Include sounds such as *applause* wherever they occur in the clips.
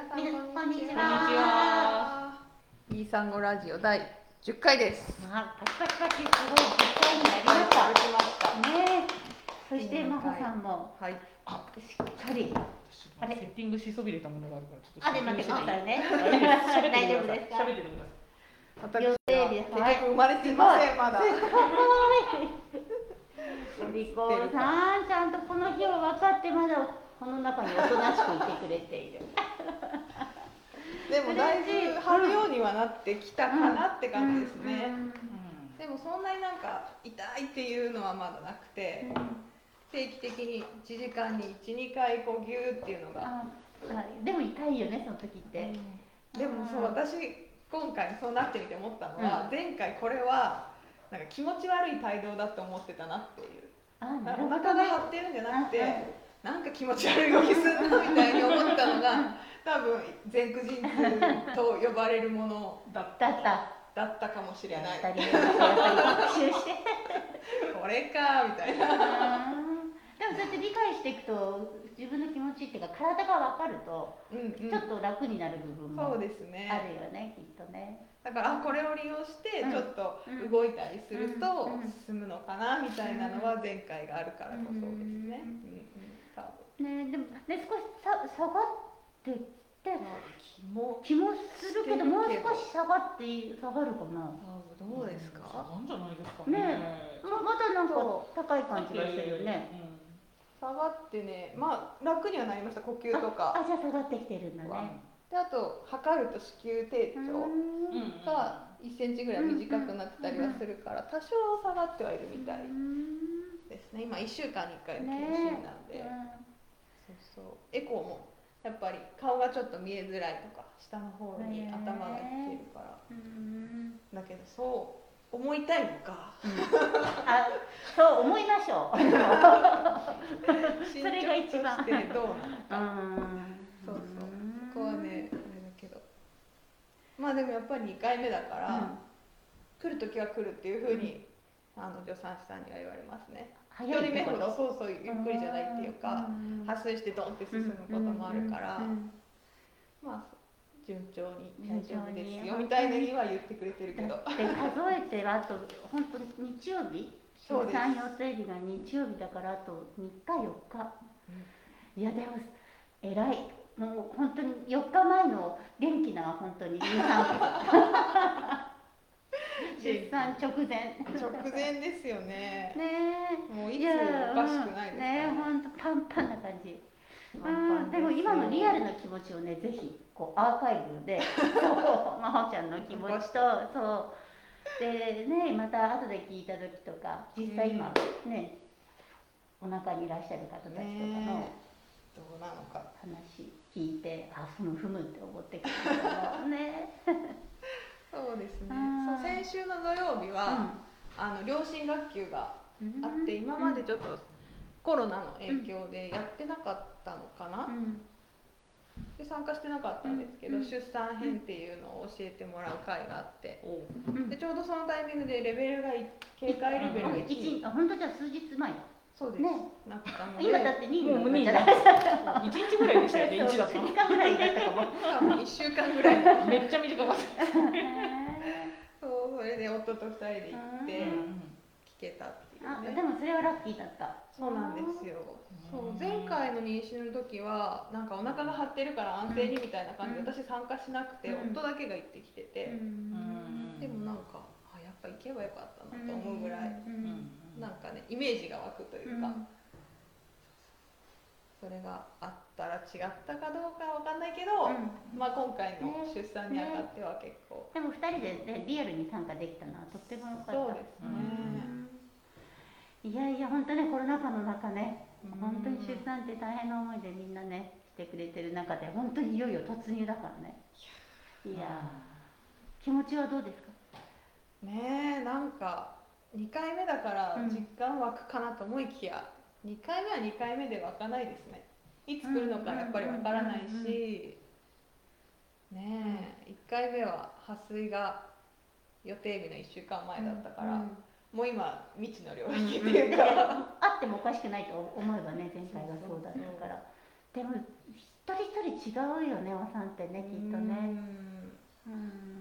皆さんみなこんにちは。こんにちは。いい産後ラジオ第10回です。まあ、パチパチパチすごい実際になりました。ねえ。そして真帆さんもはい。しっかり。あれ？セッティングしそびれたものがあるからちょっとあれ待ってくださいね。喋って大丈夫くだですか？さい喋っててください私は結局生まれていません、まだ。*laughs* お利口さん、ちゃんとこの日を分かってまだこの中におとなしくいてくれている。でもだいぶ張るようにはなってきたかなって感じですね。うんでもそんなになんか痛いっていうのはまだなくて、定期的に1時間に1、2回こうギューっていうのが。でも痛いよね、その時って。でもそう私今回そうなってみて思ったのは、前回これはなんか気持ち悪い帯同だと思ってたなっていうあ、おなるほど腹がね。張ってるんじゃなくうんてなんか気持ち悪い動きするなみたいに思ったのが多分前駆陣痛と呼ばれるものだった。だった。かもしれない。これかみたいな、でもそうやって理解していくと自分の気持ちっていうか体が分かるとうんうん。ちょっと楽になる部分もそうあるですね。よねきっとね。だからあこれを利用してうん。ちょっとうん動いたりすると進むのかなみたいなのは前回があるからこそですね、うんうんねでもね少しさ下がってって気も気もするけどしてるけど。もう少し下がって下がるかな。どうですか、なんじゃないですかね。ままだなんか高い感じがするよね。下がってねまあ楽にはなりました呼吸とか。あじゃあ下がってきてるんだね。であと測ると子宮底う長ん。が1センチぐらい短くなってたりはするから多少下がってはいるみたいですね。今1週間に1回の検診なんで、そうそうエコーもやっぱり顔がちょっと見えづらいとか下の方に頭がいってるから。うんだけどそう思いたいのか。あそう思いましょう。*laughs* 進れが一番。そうそうそこはねあれだけど。まあでもやっぱり2回目だから、来る時は来るっていうふうに、あの助産師さんには言われますね。早1人目ほどそうそうゆっくりじゃないっていうか、発水してドンって進むこともあるから、まあ順調に大丈夫ですよみたいなには言ってくれてるけど。だって数えてあと本当日曜日？そうです。産予定日が日曜日だからあと3日4日、いやでも偉い。もう本当に4日前の元気な本当に *laughs* 出産直前。直前ですよね。ねもういつおかしくないですかね。え本当パンパンな感じ。うん。でも今のリアルな気持ちをねぜひこうアーカイブで *laughs* 真帆ちゃんの気持ちとそう。でねまた後で聞いた時とか実際今ねお腹にいらっしゃる方たちとかのねどうなのか。話聞いてあふむふむって思ってくるのねそうですね。うん。そう先週の土曜日は、あの両親学級がうんあって今までちょっとコロナの影響でやってなかったのかな、うん。で参加してなかったんですけど、うん。出産編っていうのを教えてもらう会があっておうん。でちょうどそのタイミングでレベルがい警戒レベルが1一あ本当じゃあ数日前だそうです、ね。なったので今だって2もう無理位じゃない。一日ぐらいでしたよね一だと2日ぐらい。だったかも多分1週間ぐらい。めっちゃ短かった。そうそれで夫と2人で行ってうん。聞けたっていうあねでもそれはラッキーだった。そうなんですよ。そう前回の妊娠の時はなんかお腹が張ってるから安静にみたいな感じで私参加しなくてうん。夫だけが行ってきてて。でもなんかあやっぱ行けばよかったなと思うぐらいなんかねイメージが湧くというか。それがあったら違ったかどうかは分かんないけどまあ今回の出産にあたっては結構。でも2人で、ね、リアルに参加できたのはとってもよかった。そうですね。いやいや本当ねコロナ禍の中ねうん。本当に出産って大変な思いでみんなねしてくれてる中で本当にいよいよ突入だからね。いやー。気持ちはどうですか？ねえなんか2回目だからうん。実感湧くかなと思いきや、2回目は2回目で湧かないですね。いつ来るのかやっぱりわからないうんうんうん。しねえ1回目は破水が予定日の1週間前だったから、うんもう今未知の領うん域っていうか、あってもおかしくないと思えばね前回がそうだったから。でも人一人違うよねお産ってねきっとね。うん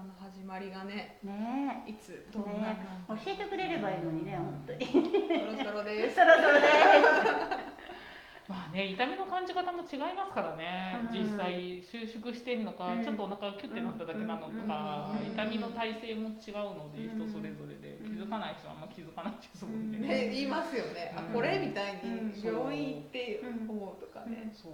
うんの始まりがねね。いつどんなのね。教えてくれればいいのにね本当に。そろそろです。そろそろでまあね痛みの感じ方も違いますからね、うん。実際収縮してるのか、うん。ちょっとお腹がキュッてなっただけなのとか、うん。痛みの体勢も違うので、うん。人それぞれで。うん。気づかない人はあんま気づかないですもんね。ね言いますよね、あうん。これみたいにうん。病院行って思うとかね、そう。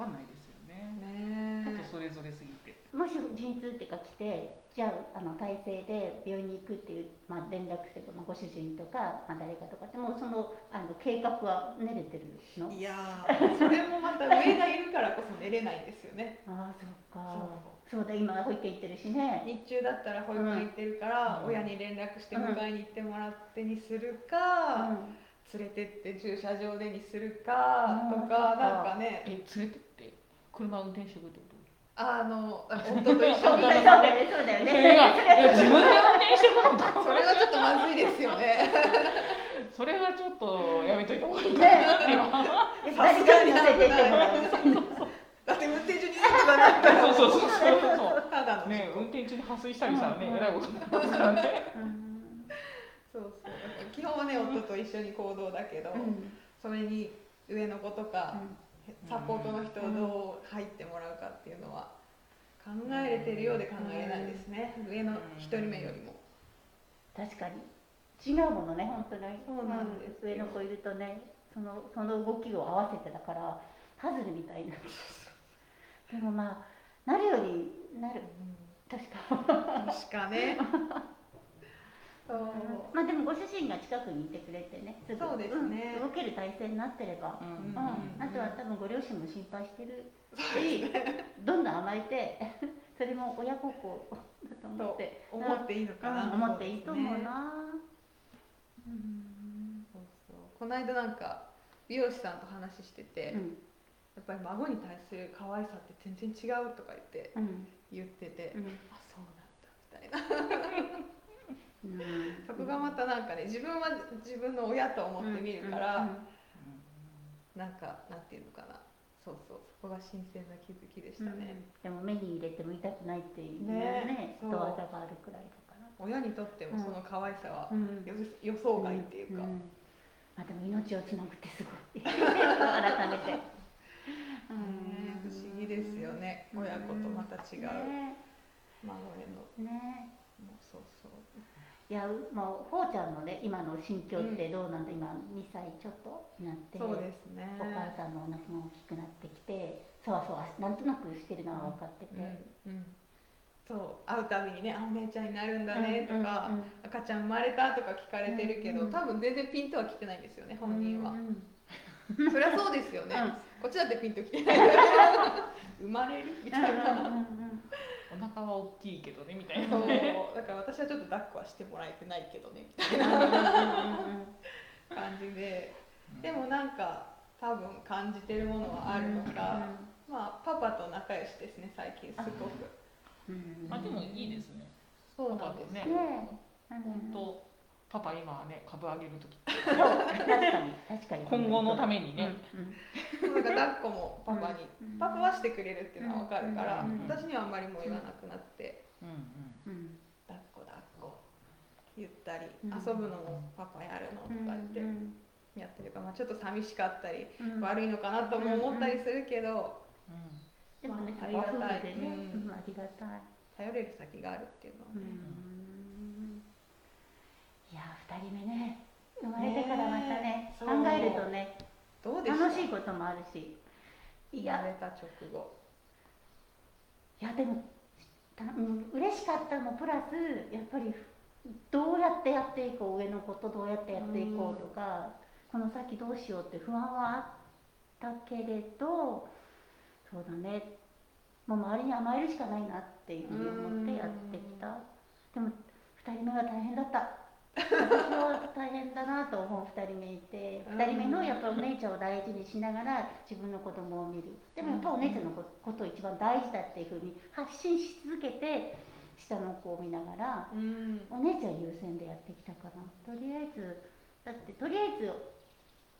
わかんないですよね。ね。ちょっとそれぞれすぎて。もし陣痛っていうか来てじゃああの体制で病院に行くっていう、まあ、連絡すれば、まあ、ご主人とか、まあ、誰かとかってもうそのあの計画は練れてるの？いやーそれもまた上がいるからこそ寝れないんですよね。ああそっか。そう。だ今保育園行ってるしね。日中だったら保育園行ってるから、うん。親に連絡して迎えに行ってもらってにするうか、ん。連れてって駐車場でにするかとうんか、なんかね。え連れてって車運転してくるってこと？あの夫と一緒にそうだよねそうだよそれがね自分で運転してくるのとか。それはちょっとまずいですよね。それはちょっとやめといた方がいいかねなって今。誰かに乗せてもらう。だって運転中にいいとかなったらそう。そうそうそう。ね運転中に破水したりしたらね、うん。えらいことになりますからね。うん。そうそう。基本はね夫と一緒に行動だけど、うん。それに上の子とか、うん。サポートの人をどう入ってもらうかっていうのは考えれてるようで考えれないですね、上の一人目よりも。確かに。違うものね本当に。そうなんですよ。上の子いるとねそのその動きを合わせてだからパズルみたいなでもまあなるようになる。確か。確かね。*laughs* まあでもご主人が近くにいてくれてねすぐ。そうですね。うん。動ける体制になってれば、ううん。ん。あとは多分ご両親も心配してる。し *laughs* どんどん甘えて *laughs* それも親孝行だと思って。思っていいのかな、うん。思っていいと思うな、うん。そうそう。この間なんか美容師さんと話してて、うん。やっぱり孫に対する可愛さって全然違うとか言ってうん。言ってて、うん。あそうなんだみたいな。う *laughs* んそこがまたなんかね自分は自分の親と思って見るから、なんかなんていうのかな。そうそう。そこが新鮮な気づきでしうんうん。たね、でも目に入れても痛くないっていうねね。人技があるくらいだから。親にとってもその可愛さはうん。予予想外っていうか、んまあでも命をつなぐってすごい。改めて、*laughs* ね不思議ですよね、親子とまた違う。ね。孫への。ね。もうそうそういやもうほうちゃんのね今の心境ってどうなんだ、今2歳ちょっとになってそうですね。お母さんのお腹も大きくなってきてそわそわなんとなくしてるのは分かってて、うんうん。そう会うたびにね「あお姉ちゃんになるんだね」とか、うんうん。赤ちゃん生まれた」とか聞かれてるけど、うんうん。多分全然ピンとは来てないんですよね本人は、うんそりゃそうですよね、うん。こっちだってピンときてない。*laughs* 生まれるみたいな、うんうんうんお腹は大きいけどねみたいな。そう。ね。だから私はちょっと抱っこはしてもらえてないけどねみたいうんうんうん。うんな感じででもなんか多分感じてるものはあるのか、まあパパと仲良しですね最近すごく。うん。うんまあでもいいですね。そうなんです。ね。ねえ。本当パパ今はね株上げる時。確かに確かに。今後のためにね。うんなんか抱っこもパパに、うん。パパはしてくれるっていうのは分かるから、うん。私にはあんまりもう言わなくなって、うんうん。うん抱っこ抱っこ言ったり、うん。遊ぶのもパパやるのとか言ってうんやってるから、まあ、ちょっと寂しかったり、うん。悪いのかなとも思ったりするけど、でもねまあありがたい。ねうん。うんありがたい。頼れる先があるっていうのはうね、んいや二人目ね生まれてからまたねね考えるとねどうで楽しいこともあるし。いや生まれた直後。いやでもたうん嬉しかったのプラスやっぱりどうやってやっていこう上の子とどうやってやっていこうとか、この先どうしようって不安はあったけれどそうだね。もう周りに甘えるしかないなっていうふうに思ってやってきた。でも2人目が大変だった私は大変だなと思う2人目いて2人目のやっぱお姉ちゃんを大事にしながら自分の子供を見る。でもやっぱお姉ちゃんのことを一番大事だっていうふうに発信し続けて下の子を見ながらうん。お姉ちゃん優先でやってきたからとりあえずだってとりあえず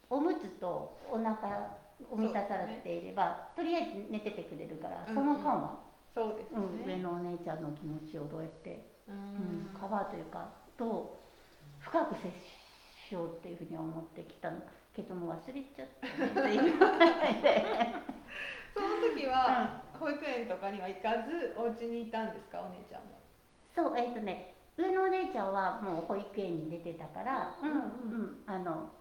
おむつとお腹を満たされていれば、とりあえず寝ててくれるから、うんその間は、そうですうん上ねのお姉ちゃんの気持ちをどうやって、ううん。ん、カバーというかと深く接しようっていうふうに思ってきたの。けども忘れちゃったねっていう。その時は保育園とかには行かずお家にいたんですかお姉ちゃんもそうえっ、とね上のお姉ちゃんはもう保育園に出てたから、うんうんあのひ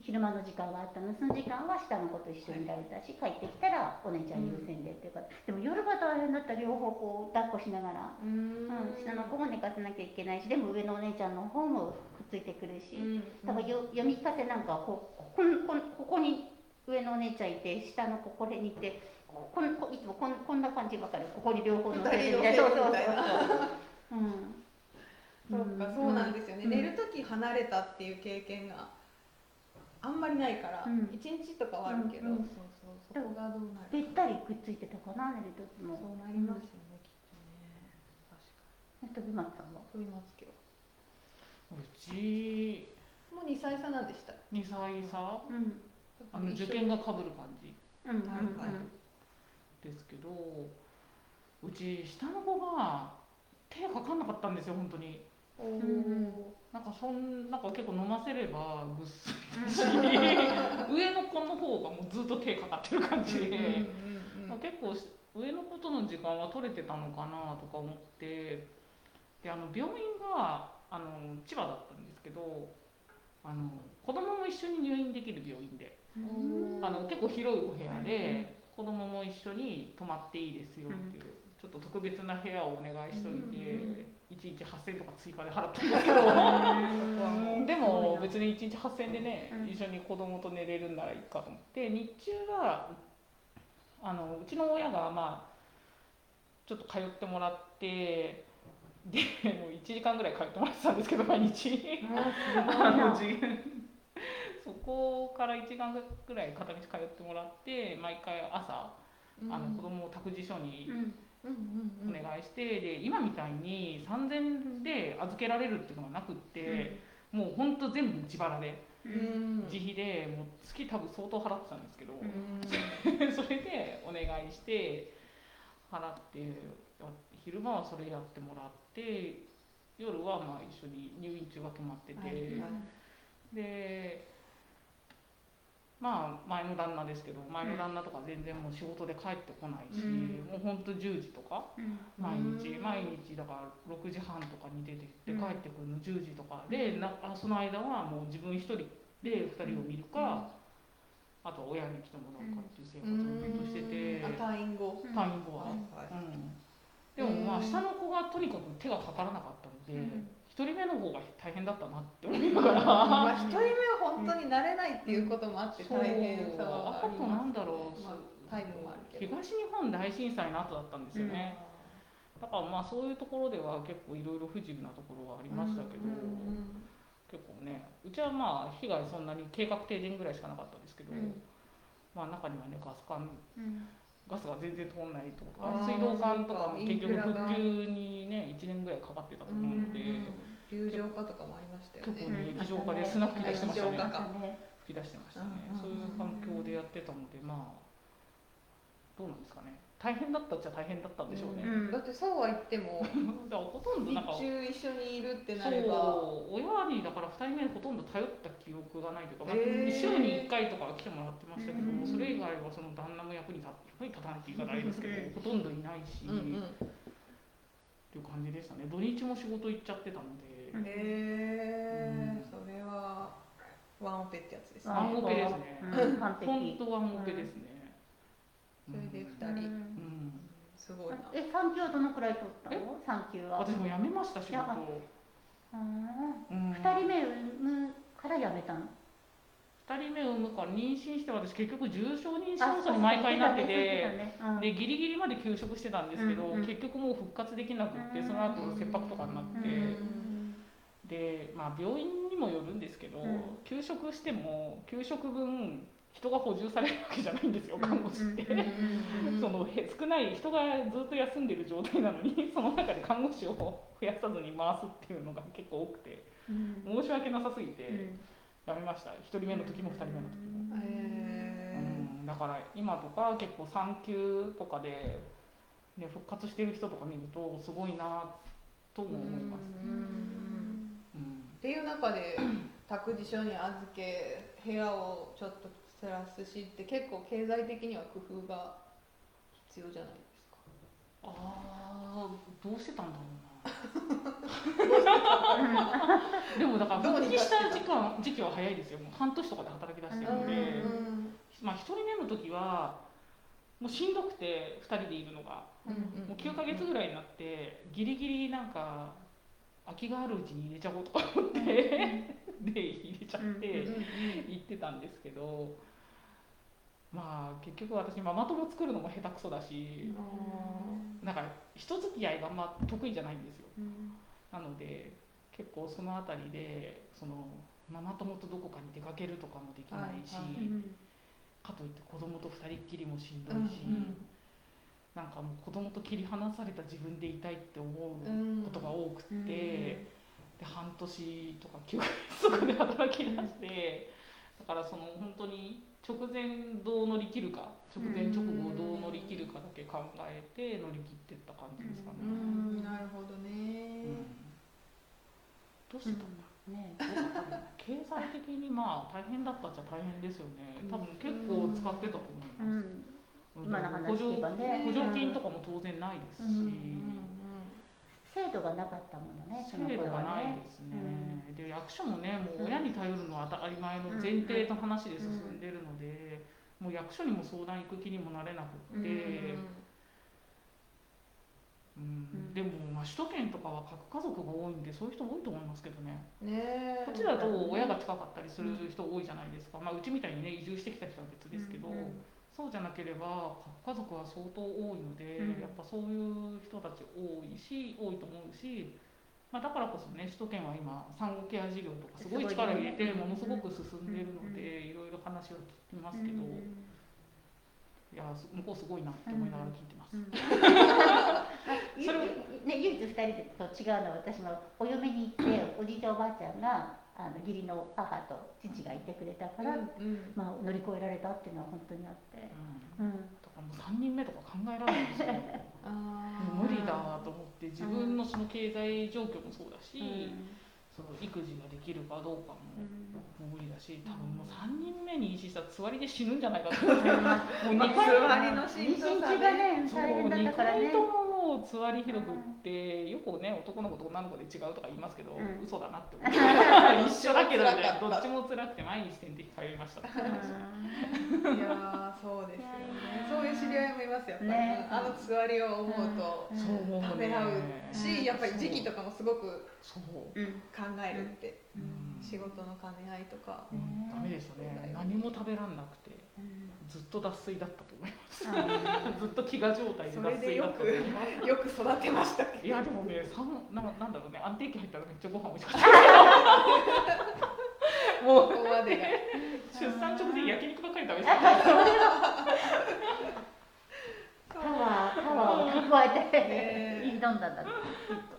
昼間の時間があったの。その時間は下の子と一緒にいられたし、帰ってきたらお姉ちゃん優先でっていうか、でも夜が大変だったら両方こう抱っこしながら、ううん下の子も寝かせなきゃいけないしでも上のお姉ちゃんの方もくっついてくるし、だからよ読み聞かせなんかはこうこここここに上のお姉ちゃんいて下の子これにいてこここいつもこんこんな感じばかりここに両方乗せてみたいな。そうそうそうそう。*laughs* うん。そうかそうなんですよね、うん。寝る時離れたっていう経験があんまりないから、うん。一日とかはあるけど、うんうんそうそうそこがどうなるべったりくっついてたかな寝る時も。そうなりますよね、きっとね。確か飛松さんはに飛びますけど。うち。もう2歳差なんでした2歳差？うん。あの受験がかぶる感じ。うんうんはいですけどうち下の子が手かかんなかったんですよ本当に。おんなんかそんなんか結構飲ませればぐっすりだし *laughs* 上の子の方がもうずっと手かかってる感じで、まあ、結構し上の子との時間は取れてたのかなとか思ってであの病院があの千葉だったんですけどあの子供も一緒に入院できる病院でうん。あの結構広いお部屋で子供も一緒に泊まっていいですよっていう、ちょっと特別な部屋をお願いしといて、1日8000とか追加で払ったんですけど。*laughs* でも別に1日8000でね、うん。一緒に子供と寝れるんならいいかと思って。日中はあのうちの親がまあちょっと通ってもらってでもう1時間ぐらい通ってもらってたんですけど毎日。あの次そこから1時間ぐらい片道通ってもらって毎回朝あの子供を託児所にうんお願いしてで今みたいに3000円で預けられるっていうのがなくって、もうほんと全部自腹でうん。自費でもう月多分相当払ってたんですけど、うん。*laughs* それでお願いして払ってや昼間はそれやってもらって夜はまあ一緒に入院中が決まってて。はいはい。でまあ前の旦那ですけど前の旦那とか全然もう仕事で帰ってこないし、うん。もうほんと10時とかうん。毎日うん。毎日だから6時半とかに出てきてうん。帰ってくるの10時とか。でなあその間はもう自分一人で2人を見るか、あとは親に来てもらうかっていう生活をずっとしてて、あ退院後。退院後はね、うん、でもまあ下の子がとにかく手がかからなかったので、うん一人目の方が大変だったなって思いながら。ま人目は本当に慣れないっていうこともあって大変さはあとなんだろう、まあ東日本大震災の後だったんですよね、だからまあそういうところでは結構いろいろ不自由なところはありましたけど、うん。結構ねうちはまあ被害そんなに計画停電ぐらいしかなかったんですけど、うん。まあ中にはねガス管うんガスが全然通んないとか水道管とかも結局復旧にね1年ぐらいかかってたと思うので、流浄化とかもありましたよね。ね液状化で砂吹き出してましたね。吹き出してましたね、うんそういう環境でやってたのでまあどうなんですかね大変だったっちゃ大変だったんでしょうね、うん。だってそうは言っても *laughs* だからほとんど日なんか中一緒にいるってなそうれば親にだから2人目ほとんど頼った記憶がないというか、まあ週に1回とかは来てもらってましたけど、うんそれ以外はその旦那も役に立役に立たないって言い方あれですけど、うんほとんどいないし、うんうん。っていう感じでしたね。土日も仕事行っちゃってたので、うん。へえそれはワンオペってやつですね。ワンオペですね。うん。本当はオペですね、それでうん。二人。うん。うん。すごいな。え産休はどのくらい取ったの？産休は。私も辞めました仕事、うん。うん、二人目産むから辞めたの？2人目を産むから妊娠して私結局重症妊娠症に毎回なってて、でギリギリまで休職してたんですけど、うんうん。結局もう復活できなくって、うん。その後切迫とかになって、うん。でまあ病院にもよるんですけど、うん。休職しても休職分人が補充されるわけじゃないんですよ看護師って。うんうんうんそのへ少ない人がずっと休んでる状態なのにその中で看護師を増やさずに回すっていうのが結構多くて。うん。申し訳なさすぎてうん。やめました。1人目の時も2人目の時も。へだから今とか結構産休とかで、ね、復活してる人とか見るとすごいなとも思います。うんうんうん。うん。っていう中で *coughs* 託児所に預け部屋をちょっとテラスしって結構経済的には工夫が必要じゃないですか。ああどうしてたんだろうな。*laughs* でもだから復帰した時間時期は早いですよ。もう半年とかで働き出し。てるんで、うん。まあ一人目の時はもうしんどくて2人でいるのがうんうんもう9ヶ月ぐらいになってギリギリなんか空きがあるうちに入れちゃおうとか思って *laughs* で入れちゃって行ってたんですけどまあ結局私ママ友作るのも下手くそだしなんか人付き合いがあんま得意じゃないんですよ。なので結構その辺りでそのママ友とどこかに出かけるとかもできないし、はいはい。かといって子供と二人っきりもしんどうんいし、なんかもう子供と切り離された自分でいたいって思ううん。ことが多くって、で半年とか9ヶ月とかで働き出してだからその本当に直前どう乗り切るか直前直後どう乗り切るかだけ考えて乗り切ってった感じですかね。なるほどね。どうしてたんだねどうだったんだ経済的にまあ大変だったっちゃ大変ですよね。多分結構使ってたと思います、うん。うん。今の話補助聞けばね。補助金とかも当然ないですし、うん制度がなかったものねその制度頃はがないねですね、で役所もねもう親に頼るのは当たり前の前提の話で進んでるので、もう役所にも相談行く気にもなれなくって、うん。でも、まあ、首都圏とかは核家族が多いんでそういう人多いと思いますけどね。ねこっちだと親が近かったりする人多いじゃないですか、まあ、うちみたいにね移住してきた人は別ですけど、そうじゃなければ核家族は相当多いので、うん。やっぱそういう人たち多いし多いと思うし、まあ、だからこそね首都圏は今産後ケア事業とかすごい力を入れてものすごく進んでいるので、いろいろ話を聞きますけど、いやす向こうすごいなって思いながら聞いてます。*laughs* ゆそれをね、唯一二人と違うのは私もお嫁に行っておじいちゃんおばあちゃんがあの義理の母と父がいてくれたから、うんまあ、乗り越えられたっていうのは本当にあって、うん。うん。だからもう3人目とか考えられないですよ *laughs* 無理だと思って自分のその経済状況もそうだし、うんその育児ができるかどうかも無理だし多分もう3人目に妊娠したらつわりで死ぬんじゃないかと。思ってもう2つ回わりのし妊娠中がねねそう大変だった2からね回とももうつわりひどくってよくね男の子と女の子で違うとか言いますけど、うん。嘘だなって思って *laughs* 一緒だけどみたいなどっちも辛くて毎日点滴通いましたいやーそうですよね。そういう知り合いもいますよやっぱり、ねあのつわりを思うとうん。そう思うね。ためらうし、うんやっぱり時期とかもすごくそう、うん考えるって、うん。仕事の兼ね合いとか、うん。ダメでしたね。何も食べらんなくてずっと脱水だったと思います。*laughs* ずっと飢餓状態で脱水だったと思います。*laughs* よく育てましたけいやでもね、さんなんなんだろうね、安定期入ったらめっちゃご飯美味しかった。*laughs* もう。どここまでが出産直前焼肉ばっかり食べてた。パワーパワーを蓄えてね挑んだんだきっと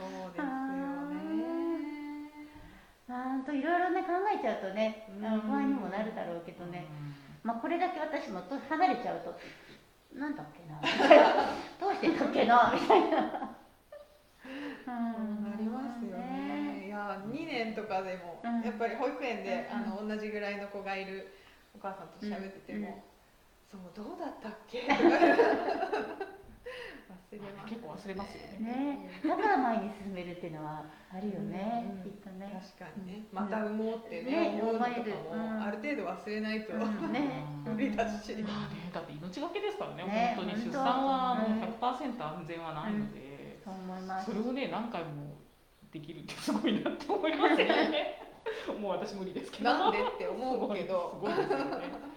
そうですよね。まあといろいろね考えちゃうとね不安にもなるだろうけどね、まあこれだけ私もと離れちゃうとなんだっけな。*laughs* どうしてたっけなみたいな。うん。なりますよね。いや2年とかでも、うん。やっぱり保育園で、うん。あの同じぐらいの子がいるお母さんと喋ってても、そうどうだったっけ？結構忘れますよね。ね、だから前に進めるっていうのはあるよね、うんきっとね。確かにね、また産もうってね、ね思うのとかも、うん。ある程度忘れないと、うん。ね。うん無理だし、うんまあね、だって命がけですからね、ね。本当に出産はもうね100%安全はないので、そう思います。そ。れをね何回もできるってすごいなって思いますよね。*laughs* もう私無理ですけど。なんでって思うけど、*laughs* すごいですよね。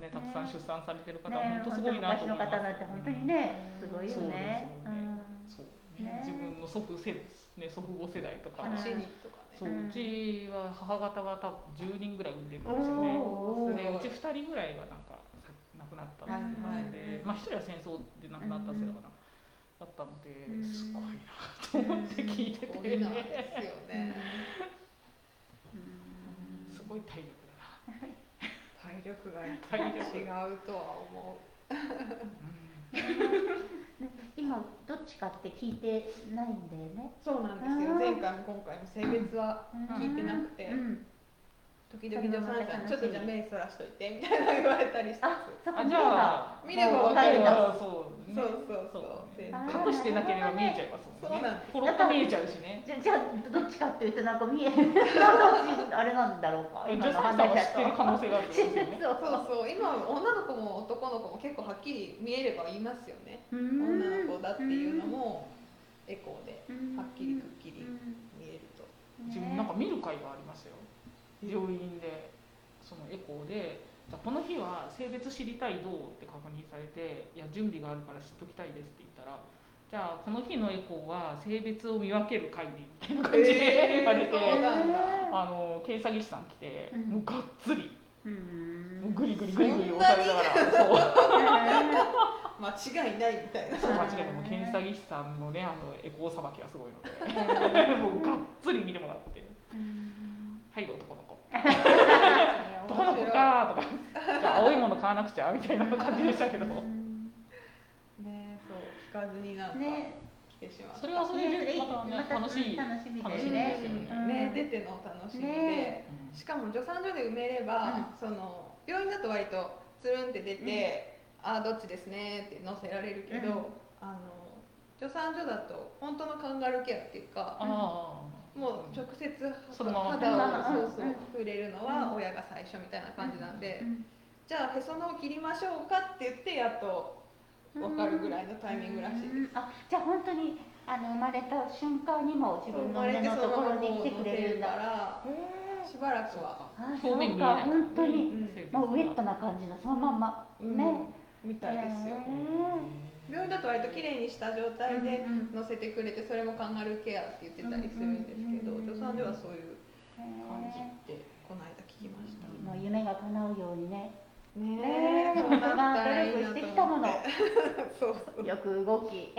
ね、たくさん出産されてる方はね、本当すごいなと思います。昔の方なんて本当にね、すごいよそうですよねそう。ねね、自分の祖父世ね。祖父母世代とか、うん話にとかね。そううちは母方が多分10人ぐらい産んでるんですよね。でうち2人ぐらいはなんかさ亡くなったっていうので、まあ1人は戦争で亡くなったせいだから、だったので、うん。すごいなと思って聞いてて、すごいなんですよね。うん。*laughs* すごい体力だな。大体力がやっぱり違うとは思う。今どっちかって聞いてないんだよね。そうなんですよ。前回も今回も性別は聞いてなくて。うん時々女さんちゃんちょっとじゃあ目そらしといてみたいな言われたりして。あそこあじゃあ見ればわわ。かるんだそうねそうそうそう。隠してなければ見えちゃいますもんね。そうなん見えちゃうしね。じゃじゃあどっちかっていうとなんか見えるあれなんだろうか女今のさんさんは知話だとってる可能性があるそう *laughs* そうそう。今女の子も男の子も結構はっきり見えれば言いますよね。女女の子だっていうのもエコーで。はっきりくっきり見えると。自分なんか見る会がありましたよ病院でそのエコーでじゃあこの日は性別知りたいどうって確認されていや準備があるから知っときたいですって言ったらじゃあこの日のエコーは性別を見分ける会でみたいな感じで言われて、あの検査技師さん来て、うん。もうがっつりうん。もうグリグリグリグリ押されながらそう *laughs* 間違いないみたいな。そう。間違いない。もう検査技師さんのねあのエコーさばきはすごいので *laughs* もうがっつり見てもらって。はい男の子 *laughs* 男の子かとかじゃあ青いもの買わなくちゃみたいな感じでしたけど。ねそう聞かずになんかね。来てしまった。それはそれでまたねまた楽しい楽しみ楽しみですねですよね。うん。ね出ての楽しみで、ね。しかも助産所で埋めれば、その病院だと割とつるんって出て、ああどっちですねって載せられるけど、うん。あの助産所だと本当のカンガルーケアっていうか、あもう直接そのまま。肌うんをそうそう触れるのは親が最初みたいな感じなんで、じゃあへその緒切りましょうかって言ってやっと分かるぐらいのタイミングらしいです。うんあじゃあ本当にあの生まれた瞬間にも自分の胸のところに来てくれるんだ。からしばらくは、あ表面見本当にうん。もうウェットな感じのそのまんま。うん。ね。みたいですよ。へ病院だと割と綺麗にした状態で乗せてくれてそれもカンガルーケアって言ってたりするんですけど助産所はそういうへ感じってこの間聞きました。もう夢が叶うようにね。ねねえ。そう。なったらいいな努力してきたもの。そうよく動き。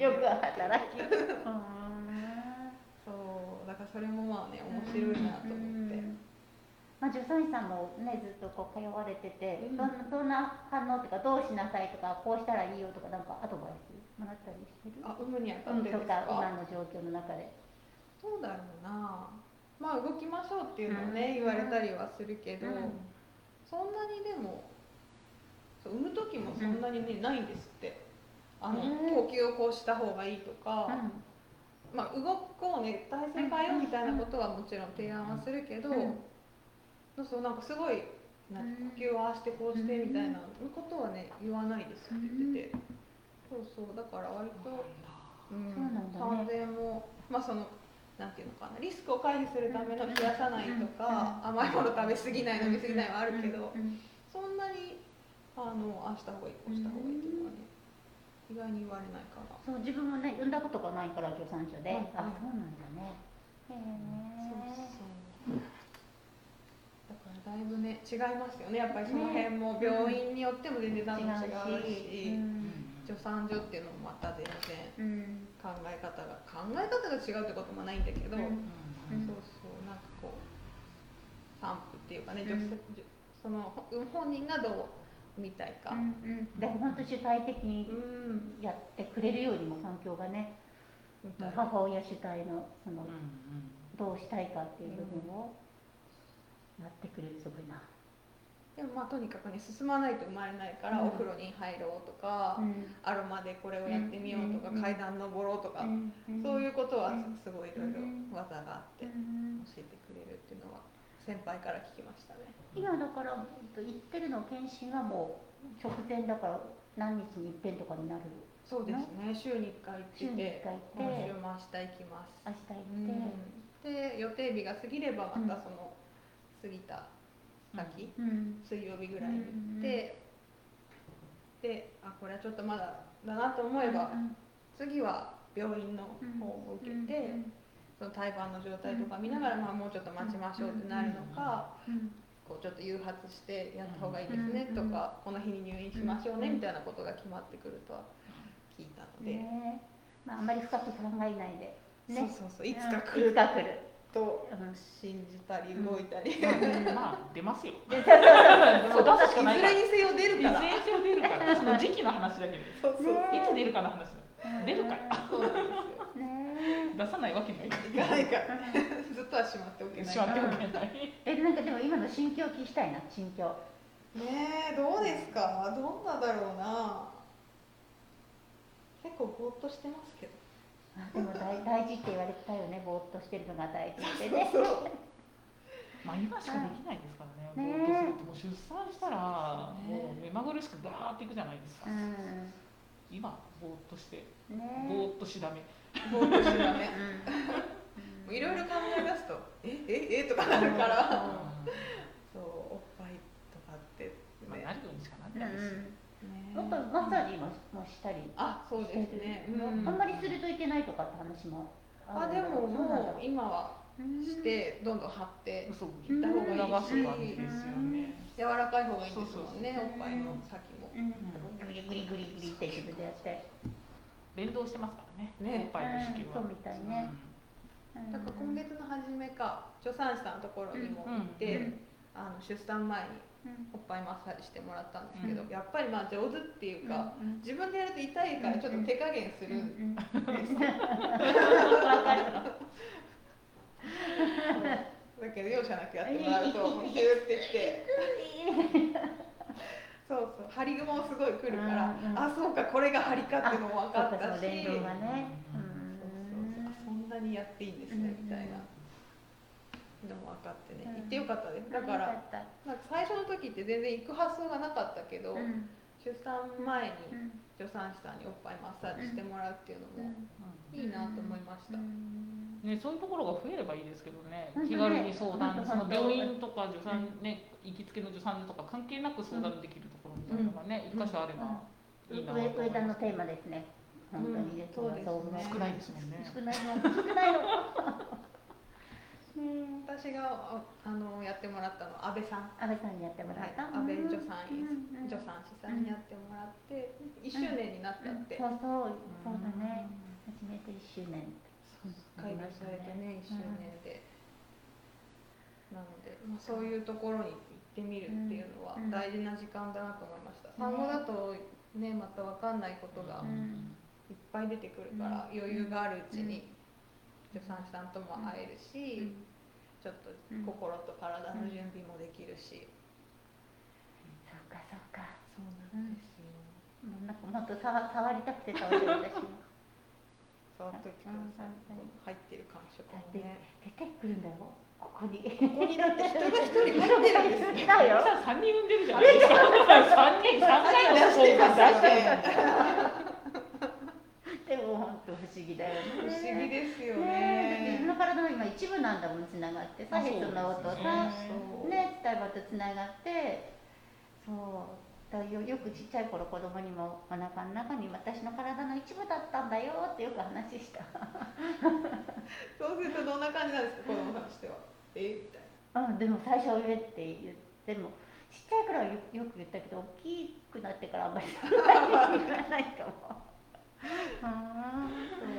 よく働き。そう。だからそれもまあね面白いなと思ってまあ、助産師さんもねずっとこう通われてて、うん。どんな反応とかどうしなさいとかこうしたらいいよとかなんかアドバイスもらったりしてる？あ産むにあたうんってですとか今かの状況の中で。どうだろうな。まあ動きましょうっていうのをねうん。言われたりはするけどうん。そんなにでも産む時もそんなにねないんですって。あのうん。呼吸をこうした方がいいとか、まあ、動こうね体勢変えようみたいなことはもちろん提案はするけど、うんそうそうなんかすごいな呼吸をああしてこうしてみたいなことはね言わないですって言ってて、そうそうだから割と、うんそうなんだ。ね産前もまあそのなんていうのかなリスクを回避するための冷やさないとか、甘いもの食べ過ぎない飲み過ぎないはあるけど、そんなにあのああした方がいいこうした方がいいっていうのはね意外に言われないから。そう自分もね産んだことがないから助産所で、うんあそうなんだね。へそうそうだいぶね違いますよね。やっぱりその辺も病院によっても全然え多分違うし、うん。助産所っていうのもまた全然うん。考え方が考え方が違うってこともないんだけど、うん。そうそうなんかこう産婦っていうかね、うん。そのほ本人がどうみたいか、うんうん。でも本当主体的にうん。やってくれるようにも環境がねみたいな。母親主体のそのうん。どうしたいかっていう部分をやってくれるすごいな。でもまあとにかくね進まないと生まれないから、うん。お風呂に入ろうとか、うん。アロマでこれをやってみようとか、うん。階段登ろうとか、うん。そういうことはうん。すごいいろいろうん。技があってうん。教えてくれるっていうのは先輩から聞きましたね。今だから言ってるの検診はもう直前だから何日に一遍とかになるそうですね。週に1回週に1行ってて、回行って。も明日行きます。明日行うん。って、で予定日が過ぎればまたその過ぎた先、うん。水曜日ぐらいに行って、であこれはちょっとまだだなと思えば、次は病院の方を受けて、その胎盤の状態とか見ながら、まあ、もうちょっと待ちましょうってなるのか、うんこうちょっと誘発してやった方がいいですねうんとか、この日に入院しましょうねみたいなことが決まってくるとは聞いたので、ね。まあ、あんまり深く考えないで、ね、そうそうそう。いつか来る。うん。いつか来るとうん信じたり動いたり、いまあまあ出ますよ。で *laughs* そうしかずないから。れにせよ出るから。いずれにせよ出るから。*laughs* その時期の話だけですそう。そう、ねいつ出るかの話だ。出るから。そうなんですよ。ね *laughs* 出さないわけにはい。かいかないから。ずっとはしまっておけない。しまっておけない。えなんかでも今の心境聞きたいな心境。ねえどうですか？どんなだろうな？結構ぼーっとしてますけど。あでも大大事って言われてたよねぼーっとしてるのが大事ってね。そうそうまあ今しかできないですからね。ねぼーっとするともう出産したらもう目まぐるしくダーっていくじゃないですか。うん。今ぼーっとして。ねぼーっとしだめ。ぼーっとしてダメうん。いろいろ考え出すと *laughs* えええとかなるから。そうおっぱいとかってね。まあなるようにしかなっうんないですねもっとマッサージももしたりあそうですね、る、うん。あんまりするといけないとかって話もあでももう今はうしてどんどん張ってそう行った方がいいし。ね。柔らかい方がいいんですもんねおっぱいの先も。うん。グリグリグリグリって自分でやって連動してますからねねおっぱいの子宮はうんそうみたいねだから今月の初めか助産師さんのところにも行って、うんあの出産前にうんおっぱいマッサージしてもらったんですけど、うん。やっぱりまあ上手っていうか、うん自分でやると痛いからちょっと手加減する。んうんです、うだけど容赦なくやってもらうともうヒューってきて。そうそう。張り雲もすごい来るから、うんうん。あそうかこれが張りかっていうのも分かったし。そうそん。なにやっていいんですね、みたいなのも分かってね、うん。行ってよかったですだから、なんか最初の時って全然行く発想がなかったけど、うん。出産前にうん。助産師さんにおっぱいマッサージしてもらうっていうのもうん。いいなと思いました、うん。ね、そういうところが増えればいいですけどね、気軽に相談、その病院とか助産、ね、行きつけの助産所とか関係なく相談できるところみたいなのがね、一、箇所あればいいなと思いのます。テーマですね。本当に。そうですね。少ないですもんね。少ないの少ないのね私がああのやってもらったのは安倍さん。安倍さんにやってもらった、はい安倍助産院うんうん助産師さんにやってもらって1周年になったって。そうそうそうだね。初めて1周年。開催されてね1周年で。なのでまあそういうところに行ってみるっていうのはうん。大事な時間だなと思いました。産後だとねまた分かんないことがうん。いっぱい出てくるからうん。余裕があるうちに助産師さんとも会えるしちょっと心と体の準備もできるし。そうかそうか。そうなんですよ。もうなんかもっと触触りたくて触りたくて私も触ってくだ入ってる感触だってもね出てくるんだよ。ここに。ここにだって人が一人入ってるんですよ。さ三人産んでるじゃないですか。*laughs* 三人三回出してます出してる。でも本当不思議だよね。不思議ですよね。え自分ねの体の今一部なんだもんつながって。さあヘッドの音さね。伝え場とつながって。そう。だよよくちっちゃい頃子供にもお腹の中に私の体の一部だったんだよってよく話した。*laughs* そうするとどんな感じなんですか子供さんとしては。え？みたいうんでも最初は上って言ってもちっちゃい頃はよよく言ったけど大きくなってからあんまりそんなに言わないかも。あなそう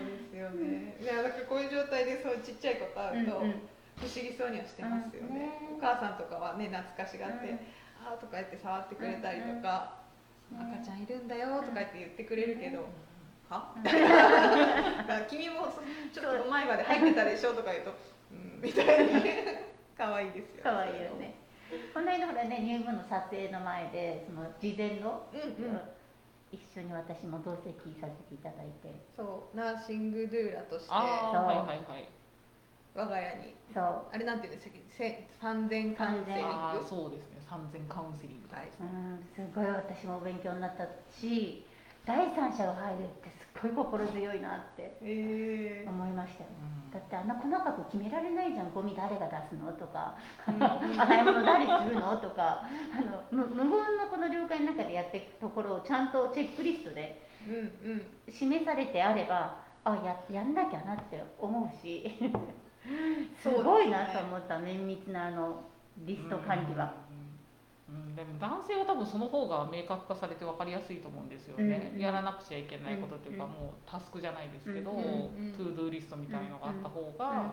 ですよね。いやだからこういう状態でそうちっちゃい子とー会うとうんうん。不思議そうにはしてますよね,、うんね。お母さんとかはね懐かしがって、うん。あーとか言って触ってくれたりとか、うん赤ちゃんいるんだよとか言って言ってくれるけど、は？うん。だから君もそちょっと前まで入ってたでしょとか言うと、うん、みたいに可愛いですよかわいいよね。この間ほらね入部の撮影の前でその事前の、うんうん一緒に私も同席させていただいて。そうナーシングドゥーラとしてああはいはいはい。我が家に。そう。あれなんていうんですかせ産前カウンセリング？ああそうですね。産前カウンセリングはいうんすごい私も勉強になったし第三者が入るってすっごい心強いなってえ思いましたよ。うん。だってあんな細かく決められないじゃんゴミ誰が出すのとかーうん。洗い物誰するのとかあのむ無言のこの了解の中でやっていくところをちゃんとチェックリストで示されてあればあややんなきゃなって思うしすごいなと思った綿密なあのリスト管理は。うん。うん、でも男性は多分その方が明確化されて分かりやすいと思うんですよね、うん。やらなくちゃいけないことっていうか、うん。もうタスクじゃないですけど、 to-do list みたいのがあった方うん。が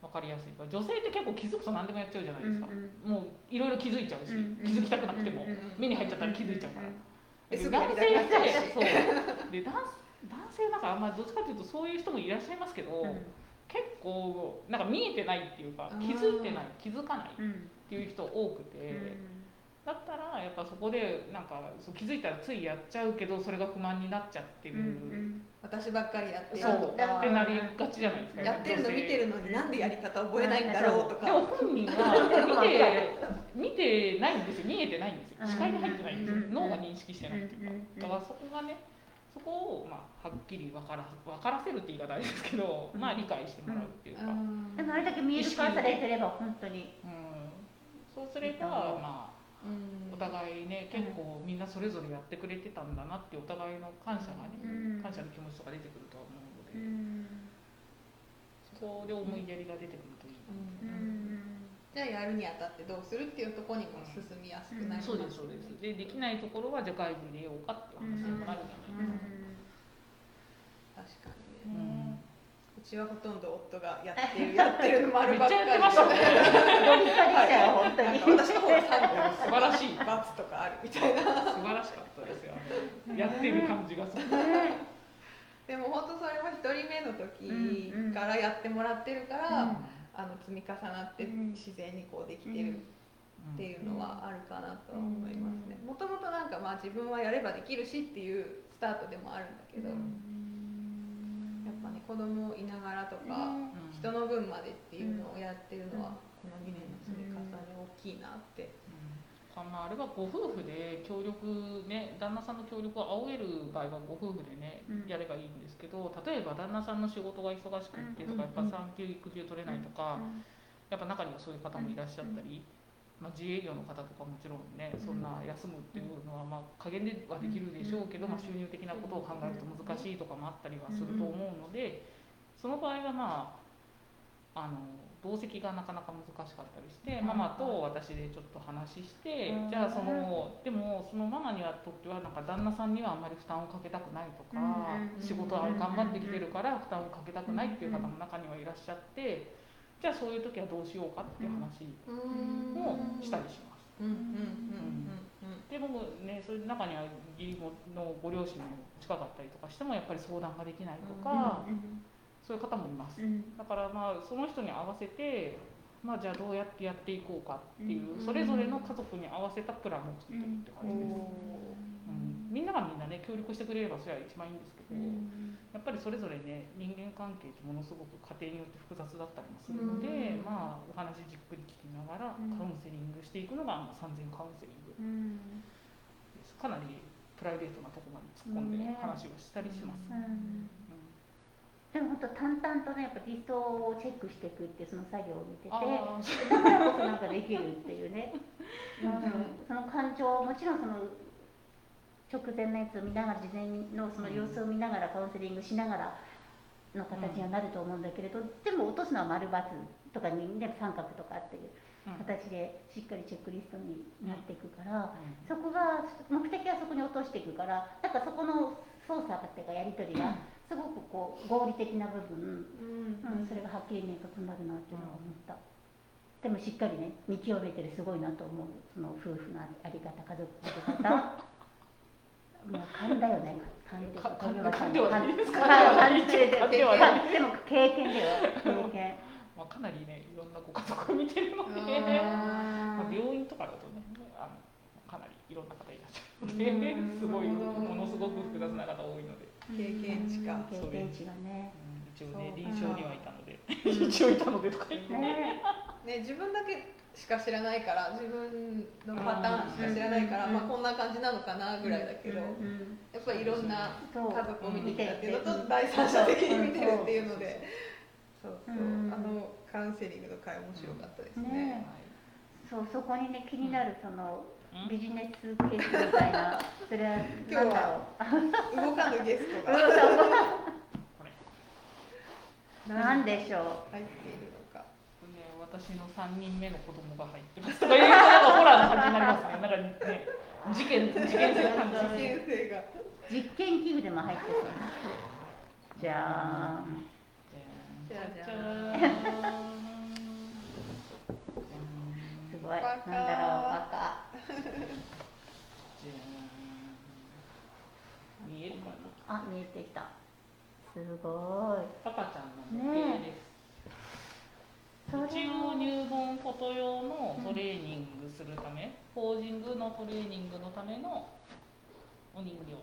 分かりやすいから女性って結構気づくと何でもやっちゃうじゃないですか、うん。もういろいろ気づいちゃうし、うん。気づきたくなくても、うん。目に入っちゃったら気づいちゃうから、男性ってそうで男男性なん。かまあどっちかというとそういう人もいらっしゃいますけど、結構なん。か見えてないっていうかうん。気づいてない気づかないっうん。ていう人多くて、だったらやっぱそこでなんかそう気づいたらついやっちゃうけどそれが不満になっちゃってる、私ばっかりやってるそうと。ってかなりがちじゃないですかやってるの見てるのになんでやり方覚えないんだろうとでもか本人は。見て見てないんですよ。見えてないんですよ。視界に入ってないんですよ。うん脳が認識してないっていうか。だからそこがねそこをまあはっきり分から分からせるって言い方あれですけど、まあ理解してもらうっていうか、うん。でもあれだけ見える化されてれば本当に。そうすればまあうんお互いね結構みんなそれぞれやってくれてたんだなってお互いの感謝がね、うん。感謝の気持ちとか出てくるとは思うので、そこで思いやりが出てくるといい、じゃあやるにあたってどうするっていうところにも進みやすくなります？そうですそうです。でできないところはじゃあ外部で入れようかっていう話にもなるじゃないですか、確かに。ねうん。うちはほとんど夫がやってるやってるの丸ばっかり。めっちゃやってましたね。はい。本当になんか私の方が3素晴らしい。素罰とかあるみたい。な晴らしかったですよやってる感じがするでも本当それは1人目の時からやってもらってるから、あの積み重なってうん自然にこうできてるってい。うのはあるかなとは思い。ますねもともとなんかまあ自分はやればできるしってい。うスタートでもあるんだけど、やっぱね子供いながらとか、人の分までっていうのをやってるのは、この2年の積み重ね大きいなって、あまあ、あれはご夫婦で協力ね旦那さんの協力を仰げる場合はご夫婦でね、うん。やればいいんですけど例えば旦那さんの仕事が忙しくってとか、やっぱ産休育休取れないとか、やっぱ中にはそういう方もいらっしゃったり、まあ、自営業の方とかもちろんねそんな休むっていうのはまあ加減ではできるでしょうけど、まあ、収入的なことを考えると難しいとかもあったりはすると思うのでその場合はまああの同席がなかなか難しかったりして、ママと私でちょっと話して、じゃあそのでもそのママにはとってはなんか旦那さんにはあんまり負担をかけたくないとか、仕事は頑張ってきてるから負担をかけたくないっていう方も中にはいらっしゃって、じゃあそういう時はどうしようかっていう話もしたりします。でもね、そういう中には義理のご両親も近かったりとかしてもやっぱり相談ができないとか、そういう方もいます。だからまあその人に合わせて、まあ、じゃあどうやってやっていこうかっていう、うんそれぞれの家族に合わせたプランを作ってるって感じです、うんみんながみんなね協力してくれればそれは一番いいんですけど、やっぱりそれぞれね人間関係ってものすごく家庭によって複雑だったりもするので、うん。まあお話じっくり聞きながらうん。カウンセリングしていくのがまあ産前カウンセリングです。かなりプライベートなところまで突っ込んでね。話をしたりします、でも本当淡々とねやっぱ理想をチェックしていくっていうその作業を見ててだからこそなんかできるっていうね、*laughs* うん、その感情もちろんその直前のやつを見ながら事前のその様子を見ながらカウンセリングしながらの形にはなると思うんだけれど、でも落とすのは丸×とかに、ね、三角とかっていう形でしっかりチェックリストになっていくから、そこが目的はそこに落としていくからだからそこの操作っていうかやり取りがすごくこう合理的な部分、うん。それがはっきり明確になるなっていうのは思った。でもしっかりね見極めてるすごいなと思うその夫婦のあり方家族の在り方 *laughs* もう勘だよね勘って勘神村さん勘ではないですか勘で勘ではないで。も経験だよ経験まあ、かなりねいろん。なご家族を見てるので、あまあ、病院とかだとねあのかなりいろん。な方いらっしゃるのでうん。すごいものすごく複雑な方多いので、経験値かうん。経験値がねうん。一応ね臨床にはいたので一応いたのでとか言ってねねね、自分だけしか知らないから自分のパターンしか知らないから、うん。まあ、こんな感じなのかなぐらいだけど、うんやっぱりいろんな家族を見てきたっていうのうん。と第三者的に見てるっていうので、そうそう、う。ん。あのカウンセリングの回面白かったですね。ねそうそこにね気になるそのうん。ビジネスケースみたいな *laughs* それは何だろう。動かぬゲスト *laughs* うが *laughs* これ。何でしょ入っている私の3人目の子供が入ってますとかいうとなんかホラーな感じになりますねなんかね事件事件性感じ受験生が。実験器具でも入ってそうじゃあじゃあじゃあじゃーんごい。なんだろう、バカ。見えるかなあ、見えてきた。すごい。赤ちゃんの模型です、それ一応入門フォト用のトレーニングするため、ポージングのトレーニングのためのお人形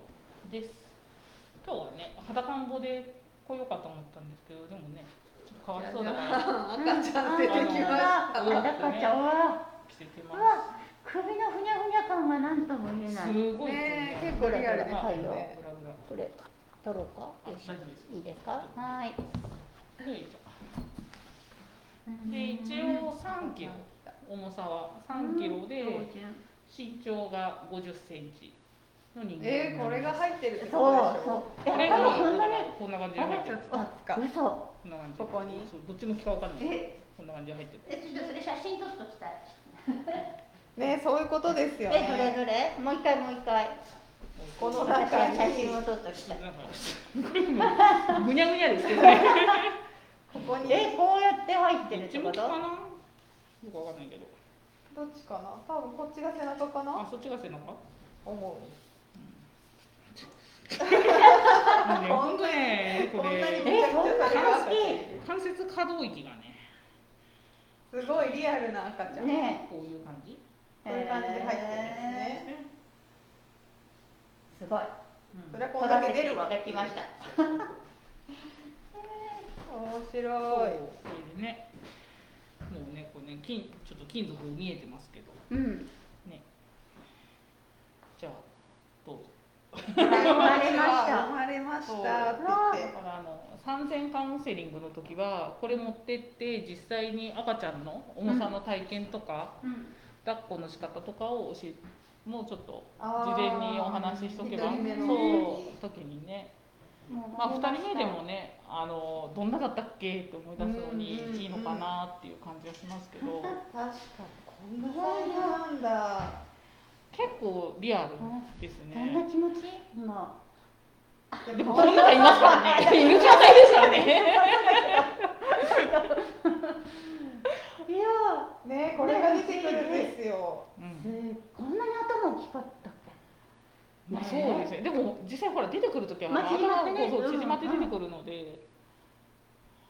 です。今日はね裸んぼで来ようかと思ったんですけどでもねちょっとかわいそうだから赤ちゃん出てきました。あの赤ちゃんは。着せてまうわ、首のふにゃふにゃ感がなんとも言えすない。すごいですねね結構リアルですはいよね。これ、取ろうか？いいですか？はーい。で一応3キロ重さは3キロで身長が50センチの人間えー、これが入ってるってそう。ことでしょ？そう。これがれこんなに。こんな感じで入ってる。あつか嘘。こんな感じここに？そうどっち向きかわかんない。え、こんな感じで入ってる。え、ちょっとそれ写真撮っときたい。*laughs* ねそういうことですよえ、どれねどれ、もう一回もう一回。この私中に。は写真を撮っときたい。ぐにゃぐにゃですけどねここに。え、こうやって入ってるどっってこかな？よくわかんないけど。どっちかな？多分こっちが背中かあなそっちが背中？思ね *laughs* ほんとねこれ。めちゃくちゃそれが赤ちゃんいる関節可動域がね。すごいリアルな赤ちゃん、ね。こういう感じ。こういう感じで入ってるんですね、すごい。それはこ撮んだけ出るわ。だきました。*laughs* 面白い。これでねもうねこれね金ちょっと金属見えてますけど。うん。じゃあどうぞ。生まれました。生まれましただからあの産前カウンセリングの時はこれ持ってって実際に赤ちゃんの重さの体験とか、うん。抱っこの仕方とかを教えもうちょっと事前にお話ししとけば。そう時にねまあ2人目でもねあのどんなだったっけって思い出すのにいいのかなっていう感じはしますけど。確かに。こんなサイズなんだ。結構リアルですどんなね気持ち？今。でもこの中いますからね。*laughs* いる状態ですからね。いや。ねこれが出てくるんですよ。うん。こんなに頭大きかっ？まあそうですね。でも実際ほら出てくる時はまあ縮まう縮まって出てくるので。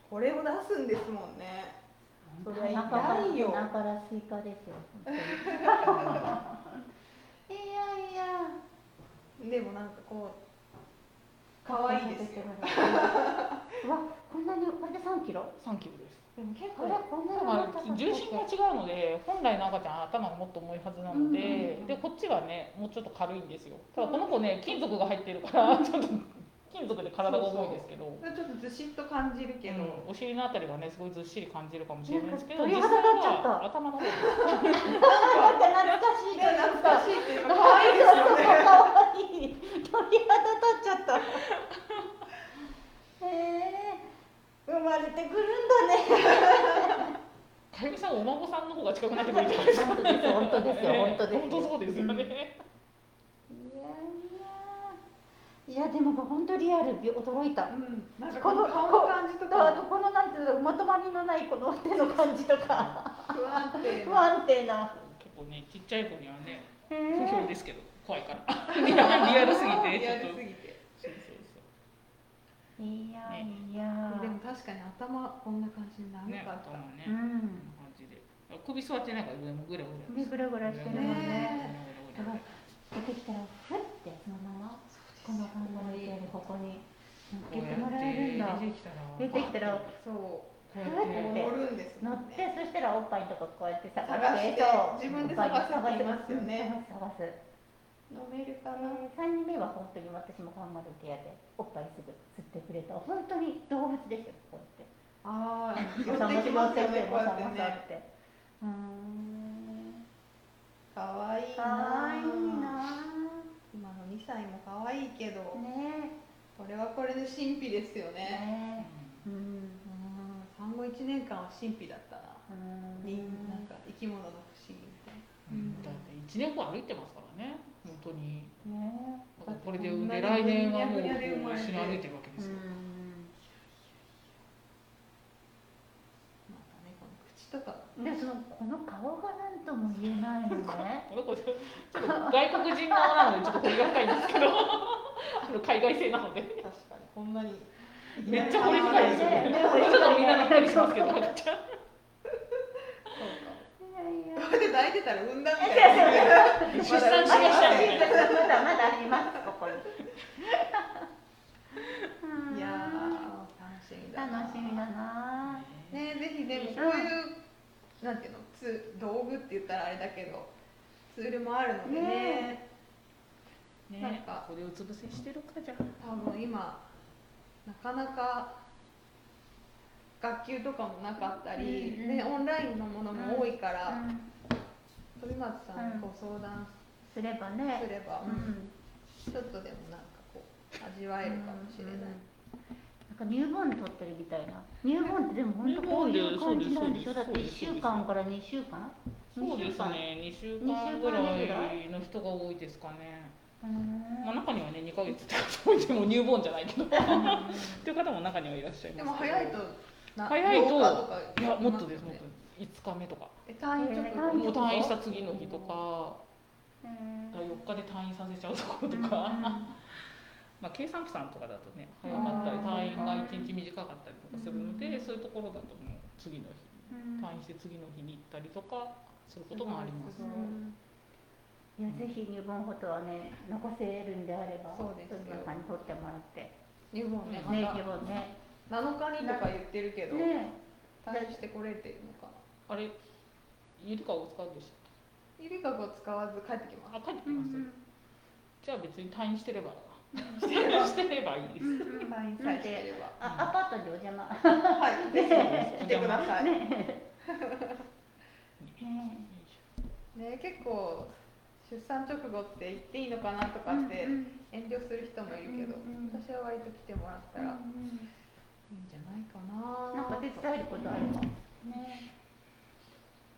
これを出すんですもんね。それは鼻から痛いよ。鼻からスイカですよ。*laughs* いやいや。でもなんかこう可愛いですよ。*laughs* うわ、こんなにこれで3キロ？3キロですでも結これこんなにまあ重たかったっけ重心が違うので本来の赤ちゃんは頭がもっと重いはずなので、でこっちはねもうちょっと軽いんですよ。ただこの子ね金属が入ってるからちょっと金属で体が重いですけど。ちょっとずしっと感じるけど、うんお尻のあたりがねすごいずっしり感じるかもしれないですけど実際か鳥肌立っちゃった。は頭の方ですなんか懐かしい。ね懐かしいっていうか。可可愛いですよね。可愛い。鳥肌立っちゃった。*laughs* へえ生まれてくるんだね。かゆみさんお孫さんの方が近くなってくるじゃないですか？本当ですよ本当です。本当そうですよね、いやいや。いやでも本当リアル驚いた。うん。なんかこの顔の感じとあかとこのなんていうのまとまりのないこの手の感じとか。不安定不な安定な。結構ねちっちゃい子にはねへ不評えですけど怖いから。*laughs* リアルすぎてちょっとすぎてそうそうそういやいや。でも確かに頭こんな感じになるね、かった、頭ね、うん。感じで。首座ってないから上もぐらぐら。ねぐらぐらしてるもんね。ぐらぐら出てきたらふってそのままこの看板みたいにここに乗っけてもらえるんだ。出てきたら。出てきたらそうて。乗るんです乗ってそしたらおっぱいとかこうやって探探して。自分で探すって言いますよね。探す探す飲めるかな？3人目は本当に私も頑張るケアでおっぱいすぐ吸ってくれた。本当に動物ですよこうやって。ああ寄ってきますよねこうやって。ねさってうーん。かわいいかな。わいいな。今の2歳もかわいいけど。ね。これはこれで神秘ですよえね。ね。うん。うん。産後1年間は神秘だったな。うん。になんか生き物の不思議みたいうん。だって一年後歩いてますからね。本当に。ね。これで産んで来年はもう一緒に歩いてるわけうですよ。んまたねこの口とか。でそのこの顔がなんとも言えないのね。*laughs* この子ちょっと外国人側なのでちょっと掘りが深いんですけど。*laughs* あの海外製なので。確かに。こんなに。めっちゃ掘り深いですよねねちょっとみんなびっくりしますけどこれで抱いてたら産んだみたいな。出産しましたみたいなまだまだあります。ここに。いやー楽しみだな。楽しみだな。ねぜひでもこういうなんていうのツ道具って言ったらあれだけどツールもあるのでね。ね。なんかこれうつ伏せしてるかじゃ多分今なかなか学級とかもなかったり、うんうんね、オンラインのものも多いから、うん飛松さんにご相談すればねすれば、うん。ちょっとでもなんかこう味わえるかもしれない、なんか乳房で取ってるみたいな。乳房ってでも本当こういう感じなんでしょ？だって1週間から2週間？そうですね。2週間ぐらいの人が多いですかね。まあ、中にはね2ヶ月って方もいてもニューボーンじゃないけど。っていう方も中にはいらっしゃいますけど。でも早いとな早いと8日とか。いやもっとですもっねと。5日目とか。え退院もう退院した次の日とか。うん。4日で退院させちゃうところとか、*laughs* まあ計算婦さんとかだとね早かったり退院が1日短かったりとかするのでそういうところだともう次の日うん。退院して次の日に行ったりとかすることもあります。いいやぜひ乳房フォトはね残せるんであればそうですよ。皆さんに撮ってもらって。日本ねうんねま乳房ね。た7日にとか言ってるけどね退院してこれてるのかな。あれゆりかを使うでしゆりかご使わず帰ってきまょあ帰ってきうん。ます、じゃあ別に退院してれば。してればいいです、うんうん。す退院さえしてれば。あアパートにお邪魔。はい。ぜひ来てください。ね。ねね結構出産直後って言っていいのかなとかってうん遠慮する人もいるけど、うんうん私は割と来てもらったら。いいんじゃないかな。なんか手伝えることあればね。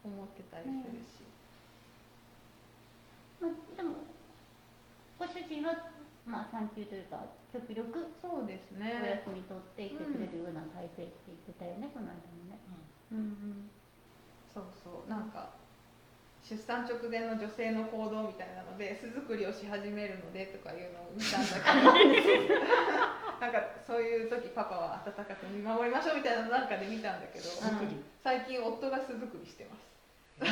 思ってたりするし、まあでもご主人はまあ産休というか極力そうですおね休み取っていてくれるような体制って言ってたよねこの間もね。うんうん。そうそう。なんか出産直前の女性の行動みたいなので巣作りをし始めるのでとかいうのを見たんだけど。*laughs* なんかそういう時パパは温かく見守りましょうみたいなのなんかで見たんだけど、うん最近夫が巣作りしてます。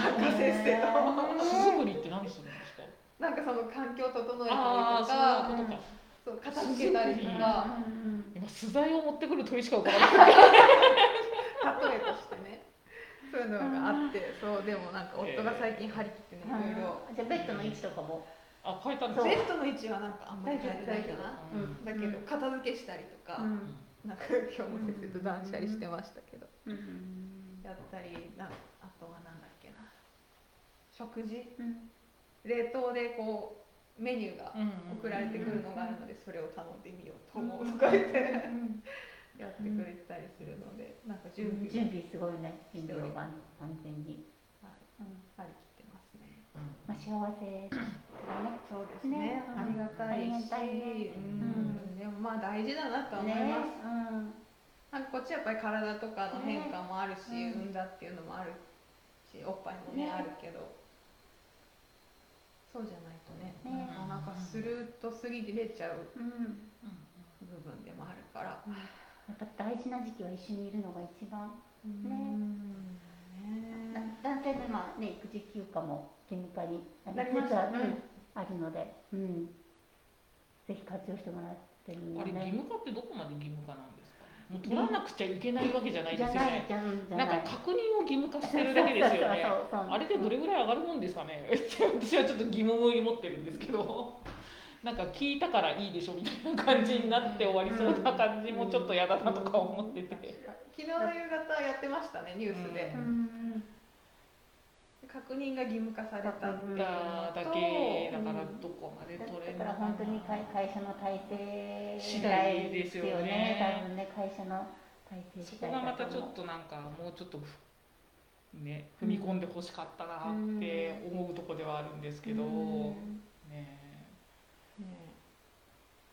なんかせっせと巣作りって何するんですか？なんかその環境を整えたりとか。そう片付けたりとか。うん今素材を持ってくる鳥しか浮かばない。*laughs* 例えとしてねそういうのがあってそうでもなんか夫が最近張り切ってねいろいろじゃあベッドの位置とかも。あ変えたんですベッドの位置はなんかあんまり変えてないかな。うん。だけど片付けしたりとか、うん。なんか今日も先生と断捨離してましたけど、うん。やったりなあとはなんだっけな。食事？うん。冷凍でこうメニューがうん。送られてくるのがあるのでそれを頼んでみようと思うとか言ってやってくれてたりするのでなんか準備準備すごいね診療が完全に、はい。うん。張り切ってますね。まあ、幸せそうですね。ね。ありがたいし、ねうん、でもまあ大事だなとは思いねます。うん。なんかこっちやっぱり体とかの変化もあるし、ね。うん産んだっていうのもあるし、おっぱいもねね。あるけど、そうじゃないとね、ね。なかなかスルーと過ぎれちゃううん。部分でもあるから。やっぱ大事な時期は一緒にいるのが一番うん。だね男性のまあね育児休暇も義務化になりましたね。うんあるので、うん、ぜひ活用してもらってるのあれ義ね務化ってどこまで義務化なんですか？もう取らなくちゃいけないわけじゃないですよね。なんか確認を義務化してるだけですよね。あれでどれぐらい上がるもんですかね？*laughs* 私はちょっと疑問を持ってるんですけどなんか聞いたからいいでしょみたいな感じになって終わりそうな感じもちょっと嫌だなとか思ってて。昨日の夕方やってましたねニュースで。う。う。ん確認が義務化されただだけだからどこまでだ取れるからのかな本当に会会社の体制次第ですよね。多分ね会社の体制そ次第こがまたちょっとなんかもうちょっとね踏み込んでほしかったなって思うとこではあるんですけど、うん。ねね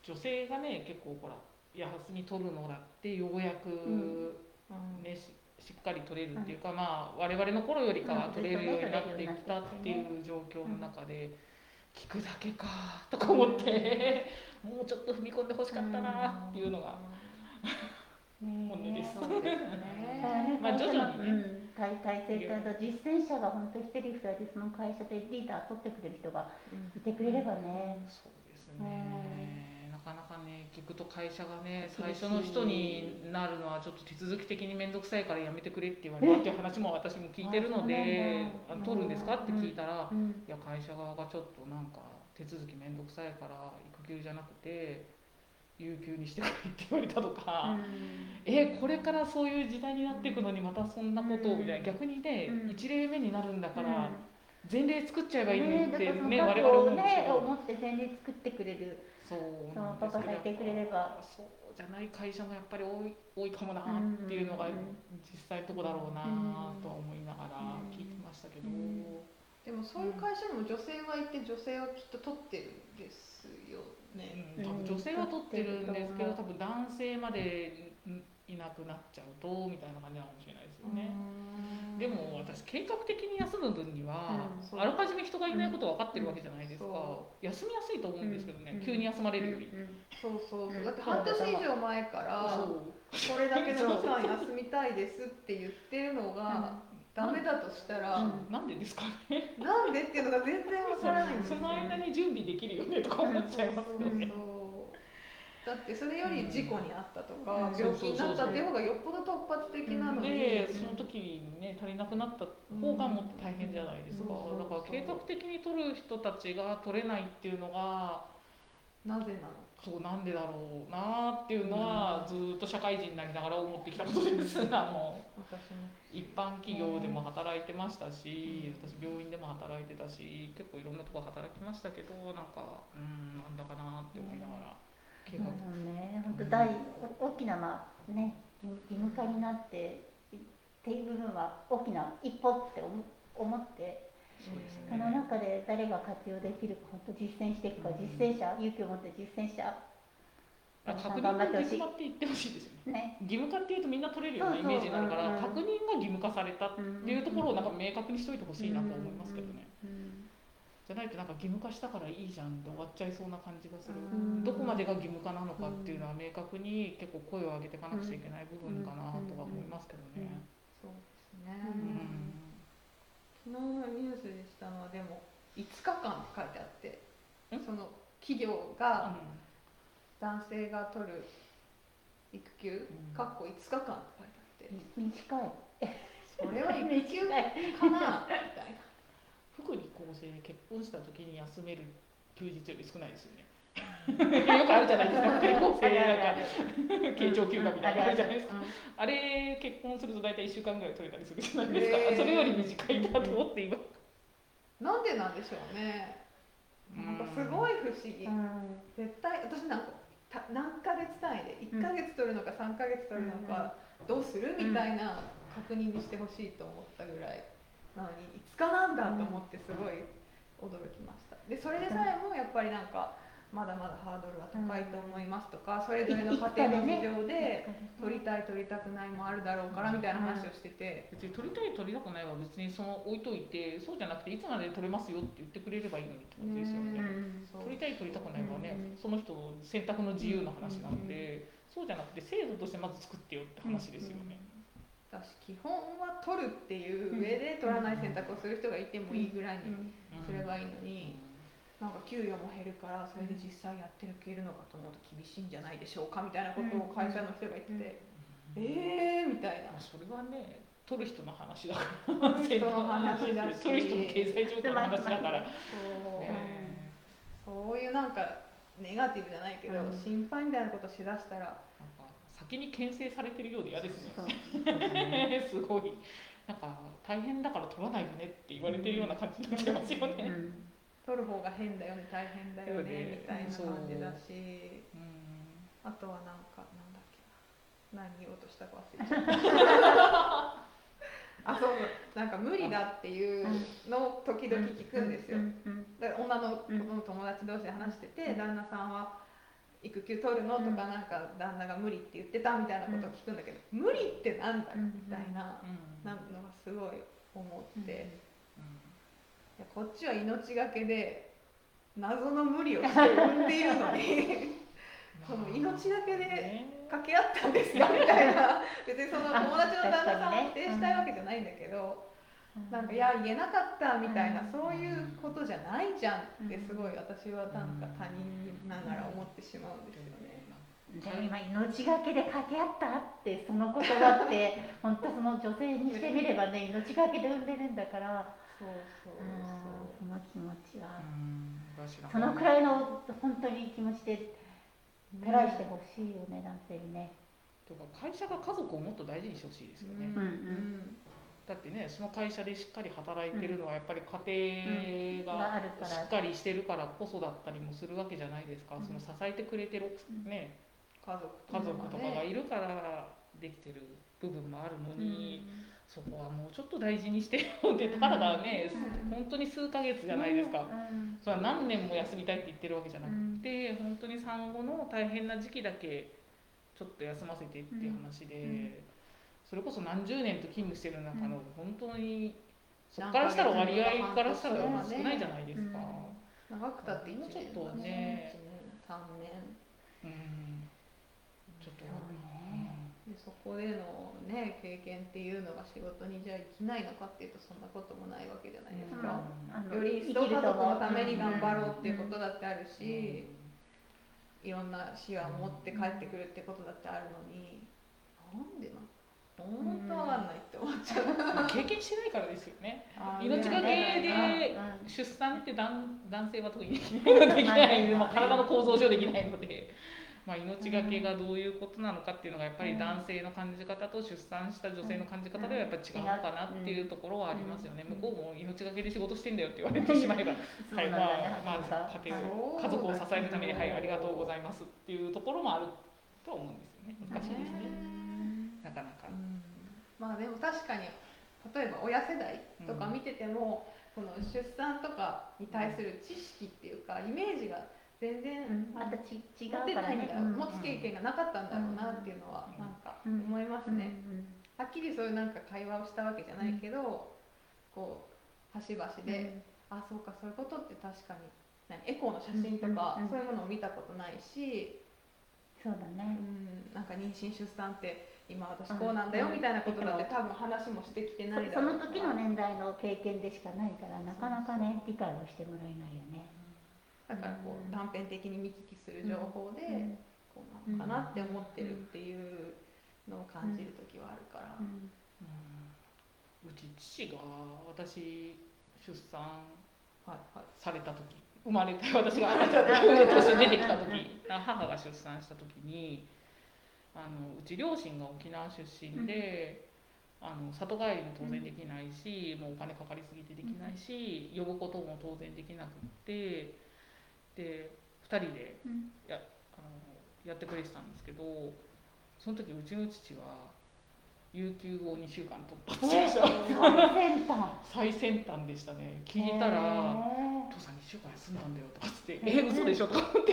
女性がね結構ほら休み取るのだってようやくうん。ね、ししっかり取れるっていうか、まあ我々の頃よりかは取れるようになってきたっていう状況の中で、聞くだけかとか思って、もうちょっと踏み込んでほしかったなっていうのが本音です。まあ徐々にね。うん、体体制と実践者が本当一人二人でその会社でリーダー取ってくれる人がいてくれればね。そうですね。なかなかね、聞くと会社がね、最初の人になるのはちょっと手続き的に面倒くさいからやめてくれって言われたっていう話も私も聞いてるので、取るんですかって聞いたら、うん。いや会社側がちょっとなんか手続き面倒くさいから育休じゃなくて有給にしてくれって言われたとか。えこれからそういう時代になっていくのにまたそんなことをみたいな。逆にね、うん。一例目になるんだから、うん前例作っちゃえばいいのにってねね、我々思うんですよ、ね思って前例作ってくれる。そうそのパパがいてくれればそうじゃない会社もやっぱり多い多いかもなっていうのがうん実際のとこだろうなとは思いながら聞いてましたけど、うんでもそういう会社にも女性がいて女性はきっと取ってるんですよね。うん多分女性は取ってるんですけど多分男性までいなくなっちゃうとみたいな感じなのかもしれないよね。でも私計画的に休む分には、うんあらかじめ人がいないこと分かってるわけじゃないですか、う。んそ休みやすいと思うんですけどね、うん急に休まれるより、そうそうそう。うん。だって半年以上前からこれだけの期間休みたいですって言ってるのがダメだとしたら、うん。なんでですかね。なんでっていうのが全然わからないんですよその間に準備できるよねとか思っちゃいますよね。だってそれより事故にあったとか、うん。病気になったっていう方がよっぽど突発的なのに、でその時にね足りなくなった方がもっと大変じゃないですか、うん。だから計画的に取る人たちが取れないっていうのがなぜなのそうなんでだろうなっていうのはずっと社会人になりながら思ってきたことです。あの私も。一般企業でも働いてましたし、私病院でも働いてたし結構いろんなとこ働きましたけどなんかうんなんだかなって思いながら計画もうね、本当大大きなまあね義義務化になってっていう部分は大きな一歩って思思ってそね。その中で誰が活用できるか本当実践していくか実践者勇気を持って実践者。あ確認が義務化って言ってほしいですよね。ね。義務化っていうとみんな取れるようなイメージになるからうん。うん確認が義務化されたっっていうところをなんか明確にしといてほしいなと思いますけどね。うん。じゃないとなんか義務化したからいいじゃんで終わっちゃいそうな感じがする。うん。どこまでが義務化なのかっていうのは明確に結構声を上げていかなくちゃいけない部分かなとは思いますけどね。そうですね、うん。昨日のニュースでしたのはでも5日間って書いてあってんその企業が男性が取る育休うん。かっこ5日間って書いてあって。短い。それは育休かなみたいな福利厚生結婚した時に休める休日より少ないですよね。よくあるじゃないですか。福利厚生なん。か慶長休暇みたいな。のあるじゃないですか。あれ結婚すると大体1週間ぐらい取れたりするじゃないですか。へー。それより短いなと思って今。なんでなんでしょうね。なんかすごい不思議。うん。絶対私なんかた何ヶ月単位で1ヶ月取るのか3ヶ月取るのかどうする？みたいな確認にしてほしいと思ったぐらいなのに5日なんだと思ってすごい驚きました。でそれでさえもやっぱりなんかまだまだハードルは高いと思いますとかそれぞれの家庭の事情で取りたい取りたくないもあるだろうからみたいな話をしてて。別に取りたい取りたくないは別にその置いといてそうじゃなくていつまで取れますよって言ってくれればいいのにって感じですよね。取りたい取りたくないはね、うんその人の選択の自由の話なので、そうじゃなくて制度としてまず作ってよって話ですよね。だし基本は取るっていう上で取らない選択をする人がいてもいいぐらいにうん。すればいいのに、なんか給与も減るからそれで実際やっていけるのかと思うと厳しいんじゃないでしょうかみたいなことを会社の人が言ってて、えーみたいな。まあ、それはね取る人の話だから取る人の話だし。取る人の経済状況の話だから、そう,、ね。そういうなんかネガティブじゃないけど、うん。心配みたいなことしだしたら先に牽制されてるようで嫌ですね。*laughs* すごい。なんか大変だから取らないよねって言われてるような感じになってますよね、うん。取る方が変だよね大変だよねね。みたいな感じだし。う。ん。あとはなんかなんだっけな。何言おうとしたか忘れちゃった。*laughs* あそう。なんか無理だっていうのを時々聞くんですよ、だから女の友達同士で話してて、うん。旦那さんは育休取るの？とかうんなんか旦那が無理って言ってたみたいなことを聞くんだけど、無理ってなんだよみたいな,、うん。なのがすごい思って、こっちは命がけで謎の無理をして産んでいるのに *laughs* その命がけでね。掛け合ったんですよみたいな。別にその友達の旦那さんをあ否定したいわけじゃないんだけど、なんかいや言えなかったみたいな、そういうことじゃないじゃんってすごい私はなんか他人ながら思ってしまうんですよね。でも今命がけで掛け合ったってその言葉って *laughs* 本当その女性にしてみればね命がけで産んでるんだから。そうそうう。んその気持ちは。そのくらいの本当に気持ちでトライしてほしいよね男性にね。とか会社が家族をもっと大事にしてほしいですよね、うんうんだってねその会社でしっかり働いてるのはやっぱり家庭がしっかりしてるからこそだったりもするわけじゃないですか、うん。その支えてくれてるね家族家族とかがねいるからできてる部分もあるのに、そこはもうちょっと大事にしてよってたかがね、うん。本当に数ヶ月じゃないですか、うん。それは何年も休みたいって言ってるわけじゃなくて、本当に産後の大変な時期だけちょっと休ませてっていう話で、うんそれこそ何十年と勤務してる中のうん。本当にそこからしたら割合からしたら少ないじゃないですか。長くたって1もうちょっ年とね。1年3年。うん。ちょっと、でそこでのね経験っていうのが仕事にじゃあ生きないのかっていうとそんなこともないわけじゃないですか、あのより一層家族のために頑張ろうっていうことだってあるし、いろんな視野を持って帰ってくるってことだってあるのになんでな本当わかんないって思っちゃう、まあ経験してないからですよね。命がけでうん出産って男男性は特にできないのでまあ、体の構造上できないので、まあ、命がけがどういうことなのかっていうのがやっぱり男性の感じ方と出産した女性の感じ方ではやっぱり違うのかなっていうところはありますよね。うん向こうも命がけで仕事してんだよって言われてしまえば、*laughs* はい、まあ、まあ、家庭を家族を支えるために、はい、ありがとうございますっていうところもあるとは思うんですよね。難しいですね。なかなか。う。ん。まあでも確かに例えば親世代とか見てても、この出産とかに対する知識っていうかイメージが全然うん。またち違う持ってからね。ないん。だ、持つ経験がなかったんだろうなっていうのはうん。なんかうん思いますうんね、はっきりそういうなんか会話をしたわけじゃないけど、こう端々で、あそうかそういうことって確かに何エコーの写真とか、うん。うん。そういうものを見たことないし、そうだうねん、なんか妊娠出産って今私こうなんだようんみたいなことだって多分話もしてきてないだそろうの時の年代の経験でしかないからなかなかね理解をしてもらえないよね。だからこう断片的に見聞きする情報で、うん。こうなのかなって思ってるっていうのを感じる時はあるから、うち父が私出産はいはい。された時生まれて私が赤ちゃんとして出てきた時 *laughs* 母が出産した時にあのうち両親が沖縄出身で、あの里帰りも当然できないし、もうお金かかりすぎてできないし、呼ぶことも当然できなくってで2人でうん。やあのやってくれてたんですけどその時うちの父は有給を2週間取った最先端。最先端でしたね。聞いたら「へお父さん2週間休んだんだよ」とかっつって「へー。え嘘でしょ」とか思って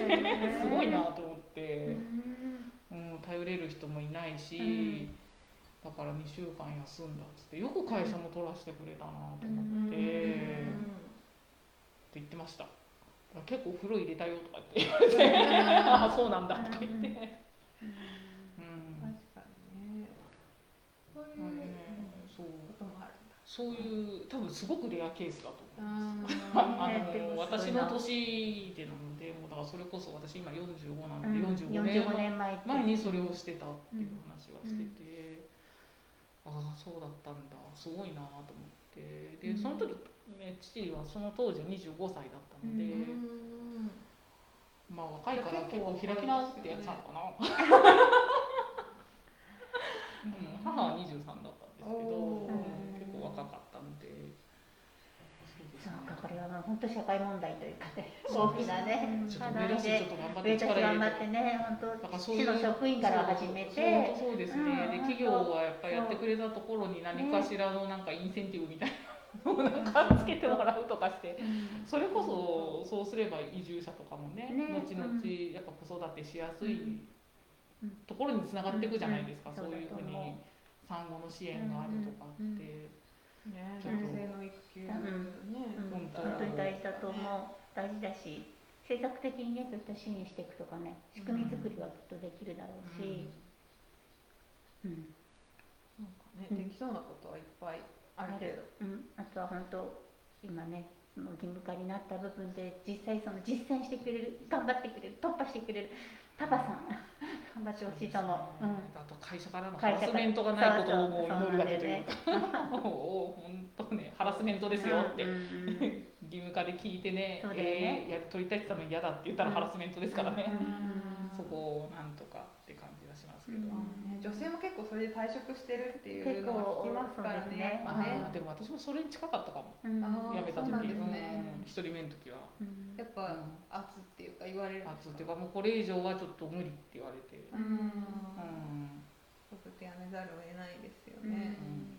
すごいなと思って。ー、うん、頼れる人もいないし、だから2週間休んだっつってよく会社も取らせてくれたなと思って、って言ってました。結構風呂入れたよとかって言われてああそうなんだとか言って、うん。確かにね。そういうそういう多分すごくレアケースだと思う。あ *laughs* あねでもの私の年でなのでもうだからそれこそ私今45なうんので45年45年前にそれをしてたっていう話はしてて、ああそうだったんだ。すごいなと思って。でその時、ね、父はその当時25歳だったので、うん。まあ若いから結構開き直ってやつなのかな、うん、母は23だったんですけど、おーうん結構若かったのでそうですねそうかこれはもう本当社会問題というかね大きなね課題でと頑張っ上頑張れっててね本当市の職員から始めてそうですね、うんで企業がやっぱりやってくれたところに何かしらのなんかインセンティブみたいななんかつけてもらうとかしてそれこそそうすれば移住者とかもねね。後々やっぱ子育てしやすいところにつながっていくじゃないですか、うん。そういうふうに産後の支援があるとかって、うん男性の育休ねうん。本当に大事だと思う大事だし政策的にねそういった支援していくとかね仕組み作りはきっとできるだろうし、うん。なんかねできそうなことはいっぱいあるけど。うん、あとは本当今ねその義務化になった部分で実際その実践してくれる頑張ってくれる突破してくれるパパさん頑張ってほしいと思う。うん。あと会社からのハラスメントがないことをもう祈るだけというか。もう本当ねハラスメントですよって、義務化で聞いてねね。えーや取りたいって言ったのに嫌だって言ったらハラスメントですからね、うん。そこをなんとかね女性も結構それで退職してるっていうのは聞きますからね。やっぱあねーでも私もそれに近かったかも。うん。めた時ね。うん一人目の時は。うん。やっぱ圧っていうか言われるんあですつっていうかもうこれ以上はちょっと無理って言われて。ううん。ん。ちょっとやめざるを得ないですよね。うん。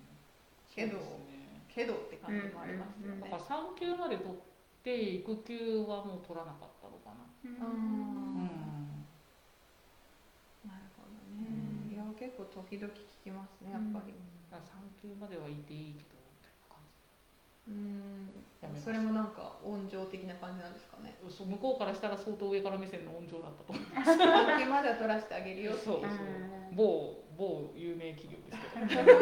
けどね。けどって感じもありますよね。だから。産休まで取って育休はもう取らなかったのかな。うんうんなるほどね。いや結構時々聞きますねやっぱり。産休まではいていいけどうん。それもなんか温情的な感じなんですかね。じそう向こうからしたら相当上から目線の温情だったと思う *laughs* 時までは取らせてあげるよそうそうう。ん。某某有名企業ですけど。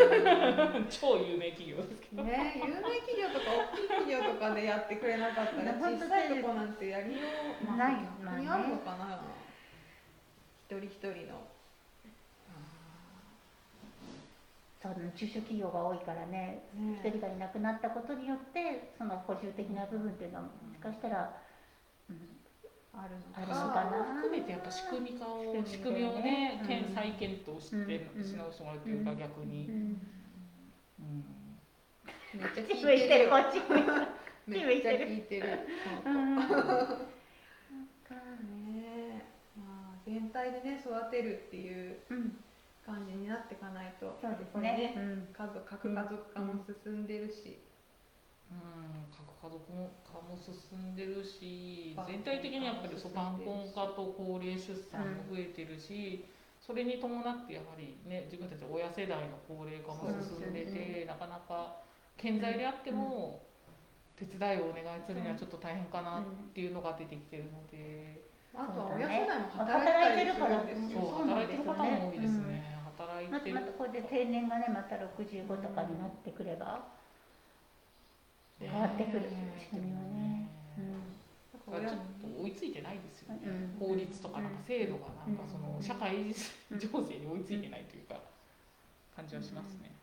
*laughs* *laughs* 超有名企業ですけど。ね、有名企業とか大きい企業とかでやってくれなかったら小さいとこなんてやりよう、まあ、ない逆にあるのかな、一人一人のそうね。中小企業が多いからねね。一人がいなくなったことによってその補充的な部分っていうのはもしかしたら、うん、あるのあるのかな含めてやっぱ仕組み化を仕仕組みをね、うん。検再検討して、うんし直してもらうというか、逆に、うん。うん。めっちゃ口向いてる。こっち向いてるめっちゃ聞いてる。*laughs* うん。*laughs* ねまあ全体でね育てるっていううん感じになっていかないとそうですこれね。うん。家族核家族化も進んでるし、うん、核家族化も進んでるし全体的にやっぱりそう晩婚化と高齢出産も増えてるし、それに伴ってやはりね自分たち親世代の高齢化も進んでて、なかなか健在であっても手伝いをお願いするにはちょっと大変かなっていうのが出てきてるので、あとは親世代も働いてるんですよそう働いてる方も多いですね。働いまたまたこれで定年がねまた65とかになってくれば変わってくる。仕組みはね。うん。だからちょっと追いついてないですよね、うん法律とかなんか制度がなんかそのうん社会情勢に追いついてないというか感じはしますね。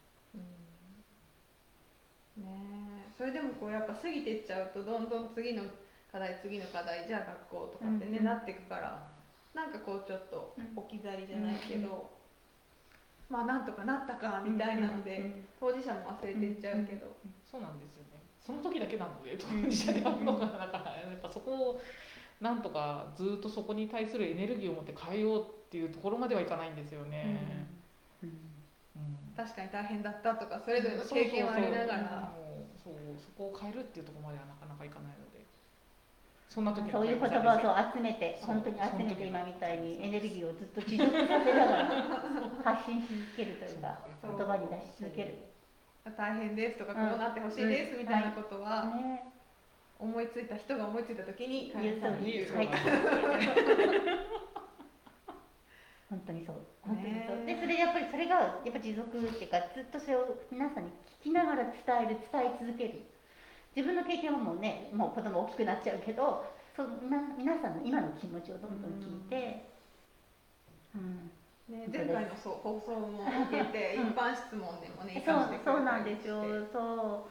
ねえ。それでもこうやっぱ過ぎてっちゃうとどんどん次の課題次の課題じゃあ学校とかってね、うんなっていくからなんかこうちょっと置き去りじゃないけど、まあなんとかなったかみたいなので、当事者も忘れてっちゃうけど、そうなんですよね。その時だけなので当事者であるのがだからやっぱそこをなんとかずっとそこに対するエネルギーを持って変えようっていうところまではいかないんですよね。うん。うん確かに大変だったとかそれぞれの経験をありながら。そうそうそこを変えるっていうところまではなかなかいかないのでそんな時そういう言葉をそう集めて本当に集めて今みたいにエネルギーをずっと持続させながら発信し続けるというか言葉に出し続ける。大変ですとかこうなってほしいですみたいなことはね。思いついた人が思いついた時に言うといい。はい。*laughs* 本当にそう。本当にそう、でそれやっぱりそれがやっぱ持続っていうかずっとそれを皆さんに聞きながら伝える伝え続ける自分の経験はもうねもう子供大きくなっちゃうけどそうな皆さんの今の気持ちをどんどん聞いて、うん。ね、前回のそう放送も受けて、うん。一般質問でもね、そうそうなんですよ。そ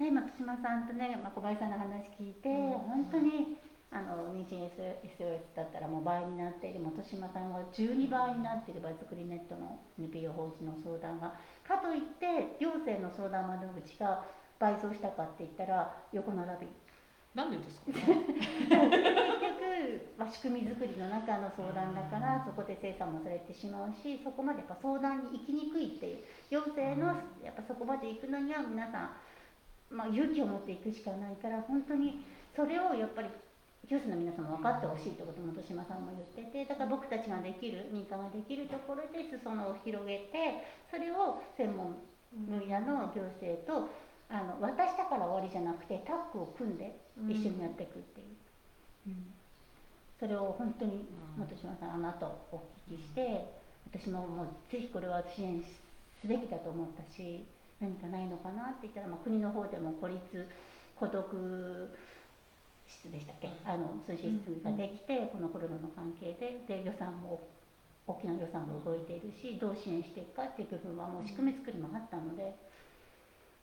う。ね松島さんとね、まあ、小林さんの話聞いて、うん。本当にあの妊娠 SOS だったらもう倍になっている。本島さんが12倍になっている。場作りネットの NPO 法人の相談が。かといって行政の相談窓口が倍増したかって言ったら横並び。なんでですか？結局、まあ、仕組み作りの中の相談だからそこで精査もされてしまうしそこまでやっぱ相談に行きにくいっていう行政のやっぱそこまで行くのには皆さんまあ、勇気を持っていくしかないから本当にそれをやっぱり教師の皆さんも分かってほしいってことも豊島さんも言っててだから僕たちができる民間ができるところで裾野を広げてそれを専門分野の行政とあの渡したから終わりじゃなくてタッグを組んで一緒にやっていくっていう、それを本当に本島さんあの後お聞きして私ももうぜひこれは支援すべきだと思ったし何かないのかなって言ったら、まあ、国の方でも孤立孤独室でしたっけ、あの通信室ができて、このコロナの関係でで予算も大きな予算も動いているしどう支援していくかっていう部分はもう仕組み作りもあったので、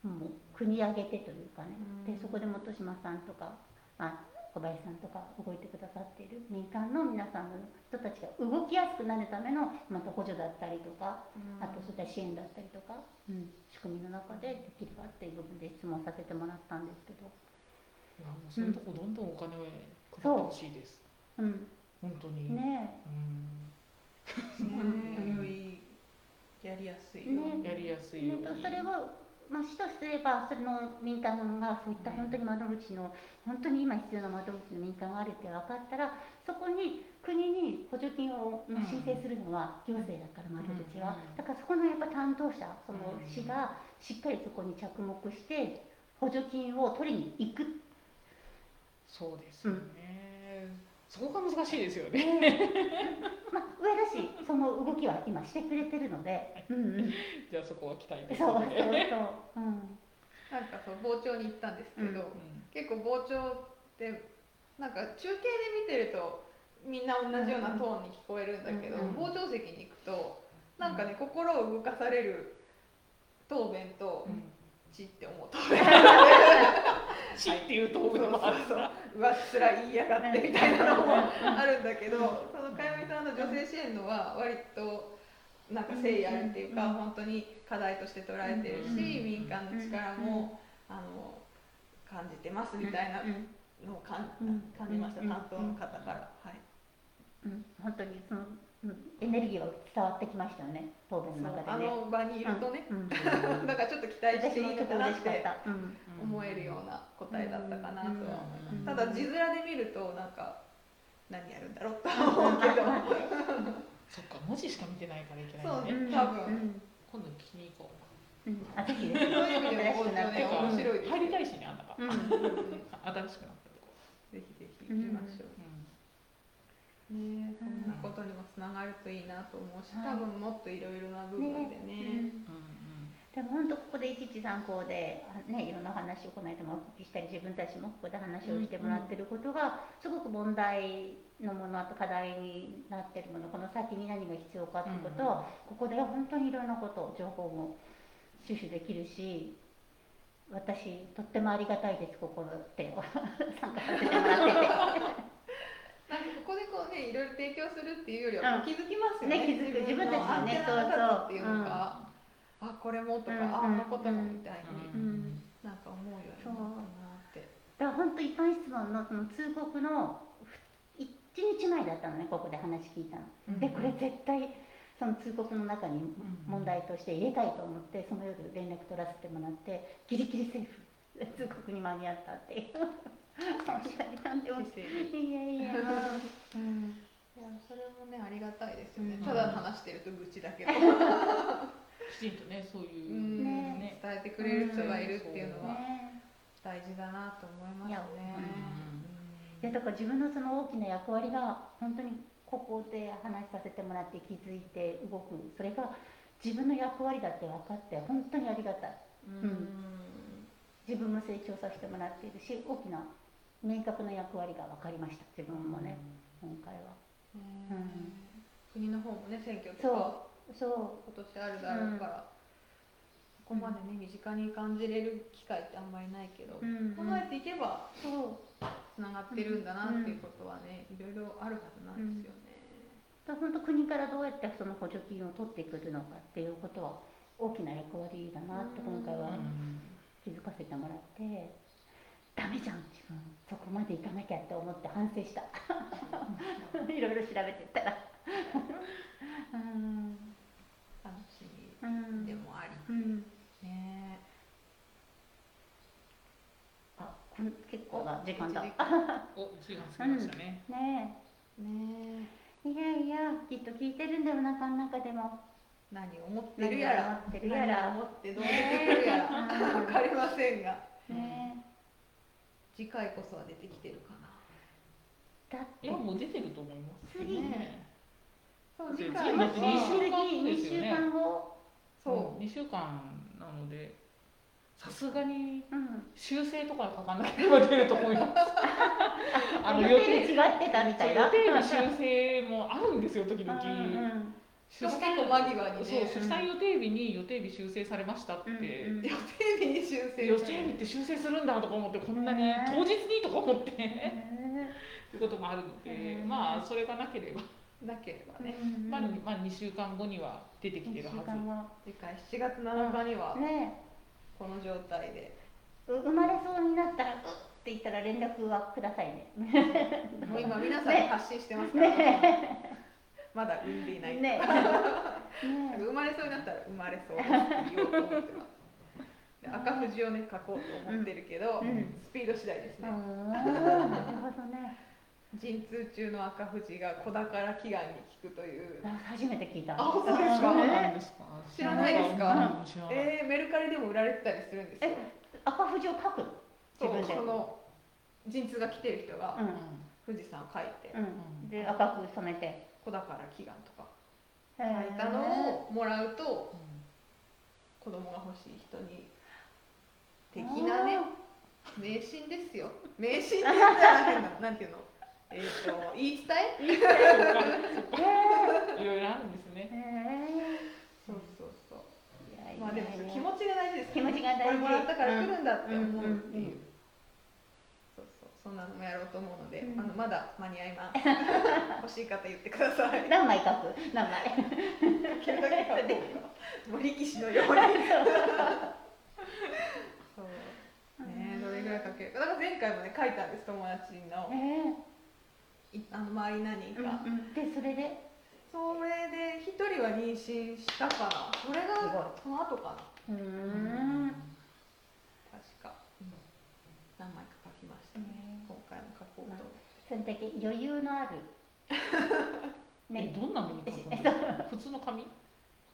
もう国挙げてというかね、でそこで本島さんとか、まあ、小林さんとか動いてくださっている民間の皆さんの人たちが動きやすくなるためのまた補助だったりとか、あとそういった支援だったりとか、うん、仕組みの中でできるかっていう部分で質問させてもらったんですけど。いやもうそういうとこどんどんお金を配ってほしいです。うん、本当に。ねえ。ねよりやりやすいね、やりやすいよ、ね、それをまあ、市とすればその民間がそういった本当に窓口の本当に今必要な窓口の民間があるって分かったらそこに国に補助金を申請するのは行政だから窓口はだからそこのやっぱ担当者その市がしっかりそこに着目して補助金を取りに行く。そうですよね、うん、そこが難しいですよね、まあ、上だしその動きは今してくれてるので、うんうん、じゃあそこは期待で。す、ね、そうそうそう、うん、なんかそう傍聴に行ったんですけど、うん、結構傍聴ってなんか中継で見てるとみんな同じようなトーンに聞こえるんだけど、うんうん、傍聴席に行くとなんかね、心を動かされる答弁と、ちって思う答弁ちっていう道具もあるからうわつら言いやがってみたいなのもあるんだけどそのかやみさんの女性支援のは割となんか誠意あるっていうか本当に課題として捉えてるし民間の力もあの感じてますみたいなのを感じました担当の方から。はい、うん、本当にそのエネルギーが伝わってきましたよね答弁の中で、ね、あの場にいるとね、うんうん、*laughs* だからちょっと期待していいのかなって思えるような答えだったかなとは思います、ただ字面で見るとなんか何やるんだろうと思うけど。*laughs* そっか文字しか見てないからいけないね。多分、今度聞きに行こう、うん、あぜひそういう意味でも面白い入りたいしねあんたが、新しくなったとこ。ぜひぜひ行きましょう、ねそんなことにもつながるといいなと思うし、多分もっといろいろな部分でね。でも本当ここで一参考で、ね、いろんな話をこの間もお聞きしたり自分たちもここで話をしてもらってることがすごく問題のものあと課題になってるものこの先に何が必要かっていうことを、ここで本当にいろんなこと情報も収集できるし私とってもありがたいですここで *laughs* 参加させてもらってて。なんかここでこうねいろいろ提供するっていうよりは気づきますよね。ね気づく。自分たちのねそうそう。っていうのが、うん、あこれもとか、うん、ああのこともみたいに、うん、なんか思うようになったなって。だから本当一般質問のその通告の一日前だったのねここで話聞いたの。でこれ絶対その通告の中に問題として入れたいと思ってその夜連絡取らせてもらってギリギリセーフ。通告に間に合ったっていう。本当になんでも。いやいや、うん、いやそれもねありがたいですよね、ただ話してると愚痴だけ。どきちんとねそういう、ね、伝えてくれる人がいるっていうのは大事だなと思いますね。いやだから自分のその大きな役割が本当にここで話させてもらって気づいて動く。それが自分の役割だって分かって本当にありがたい。うん、自分も成長させてもらっているし大きな明確な役割が分かりました自分もね、今回は、うん、国の方もね選挙とかそう今年あるだろうから、ここまでね身近に感じれる機会ってあんまりないけど、うん。考えていけばそう。つながってるんだなっていうことはね、いろいろあるはずなんですよね。だ本当国からどうやってその補助金を取ってくるのかっていうことは大きな役割だなって今回は気づかせてもらって。ダメじゃん自分。そこまで行かなきゃって思って反省した。*laughs* いろいろ調べてったら。うん。楽しみでもあり、うん、ねうん結構な時間だ一時間お時間過ぎましたね、ねねえい。やい。やきっと聞い。てるんだよなかの中でも何思ってるやら思ってるやら思ってるやら分かりませんがねえ次回こそは出てきてるかな。だって。いやもう出てると思います次ね。そうで次回は次二週間後2週間後。そう。2週間なのでさすがにうん。修正とか書かなければ出ると思います。*laughs* あの予予定違ってたみたいな。予定の修正もあるんですよ時々、うんうん出結構間際にね。出産予定日に予定日修正されましたって、うんうん。予定日に修正。予定日って修正するんだとか思ってこんなにね。当日にとか思って。ね。っていうこともあるので、うんまあそれがなければ、なければね。うんまあ、まあ2週間後には出てきてるはず。二週間後。次回7月7日にはね。この状態で。う生まれそうになったらうって言ったら連絡はくださいね。もう今皆さんに発信してますから、まだ産んでいない、ね。*laughs* 生まれそうになったら生まれそう言おうと思ってます。で赤富士をね書こうと思ってるけど、うん。スピード次第ですうね、ん、なるほどね。陣痛中の赤富士が子宝祈願に効くという。あ初めて聞いた。あそうですか。そうなねんですか。知らないですか？うん。知らないえー、メルカリでも売られてたりするんですよえ赤富士を書く？自分で。その陣痛が来てる人がうん。富士山を書いて、うん。で赤く染めて。子宝祈願とか書書いたのをもらうとうん。子供が欲しい人に的なね迷信ですよ。*laughs* 迷信って言ったら変な。なんていうの？えっ、と言い伝え？いろいろあるんですね。そうそうそう。えまあでも気持ちが大事です気持ちが大事。これもらったから来るんだって思うってうんうんうんいうそんなのもやろうと思うので、うん。あのまだ間に合います。*laughs* 欲しい方言ってください。何枚書く？何枚？できるだけ書こうかもう力士のように。*laughs* そう。ねどれぐらい書ける？かだから前回もね書いたんです友達の。えいあの周り何人ーか、うんうん。でそれで？それで一人は妊娠したかな。それがその後かな。うーん確か、何枚か書きましたね今回も書こうとその時余裕のある。*laughs* え、ねどんなのに書くんですか普通の紙？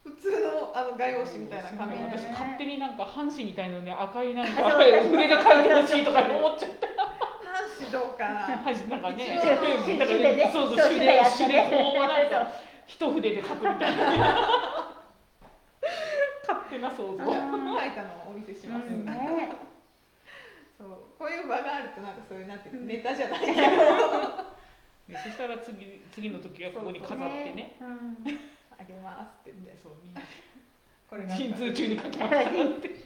普通のあの画用紙みたいな紙。うん私に勝手になんか半紙みたいなのに赤いなんか筆で書いてほしいとか思っちゃって半紙どうか。なはいなんかね *laughs* そうそうそう手で手でこうなんか一筆で書くみたいな。*laughs* 勝手な想像。うん書いたのをお見せします、うんねそうこういう場があるとなんかそういうなんていうのネタじゃないけど。でそしたら次次の時はここに飾ってね。*laughs* うん。あげますって言って。そうみんな。これが陣痛中に書きましたって。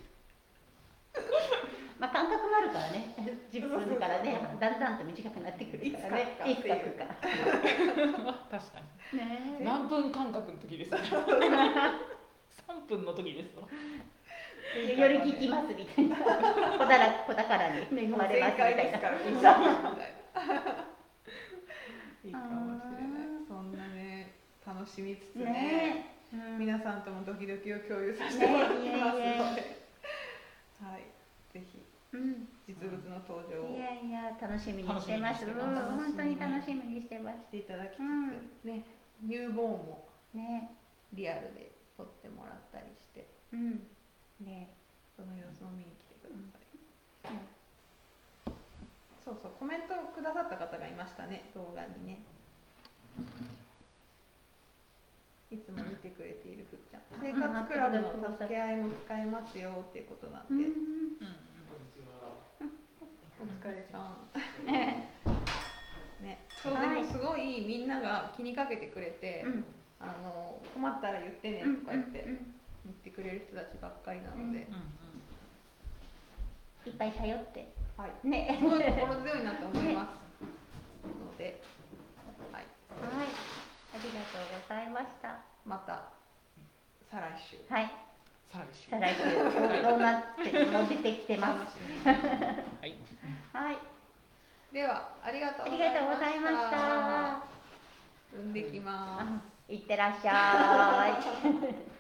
*laughs* まあ感覚もあるからね。10分からねだんだんと短くなってくるからね。いつかか確かに。ね何分間隔の時ですね。*laughs* 3分の時ですわより聞きますみたいな。小だら小宝に。恵まれますみたいないないいかもしれない。そんなね楽しみつつね。ねうん。皆さんともドキドキを共有させてもらってますので、ねはい。ぜひうん。実物の登場を。いやいや楽しみにしてます。ます。うん本当に楽しみにしてます。していただきつつ、うん。ねニューボーンもねリアルで撮ってもらったりして。うんねその様子を見に来てください、そうそうコメントをくださった方がいましたね動画にね。いつも見てくれているふっちゃん。生活クラブの助け合いも使えますよっていうことなんで、うんお疲れさんねねそうでもすごいみんなが気にかけてくれて、うん。あの困ったら言ってねうんとか言ってうん言ってくれる人たちばっかりなので、いっぱい頼って。はい。ね。すごい心強いなと思いますので、はい、はい。ありがとうございました。また再来週。はい。再来週。どうなってもう出てきてます。はい。はい。ではありがとうありがとうございました。産んできます。いってらっしゃい *laughs*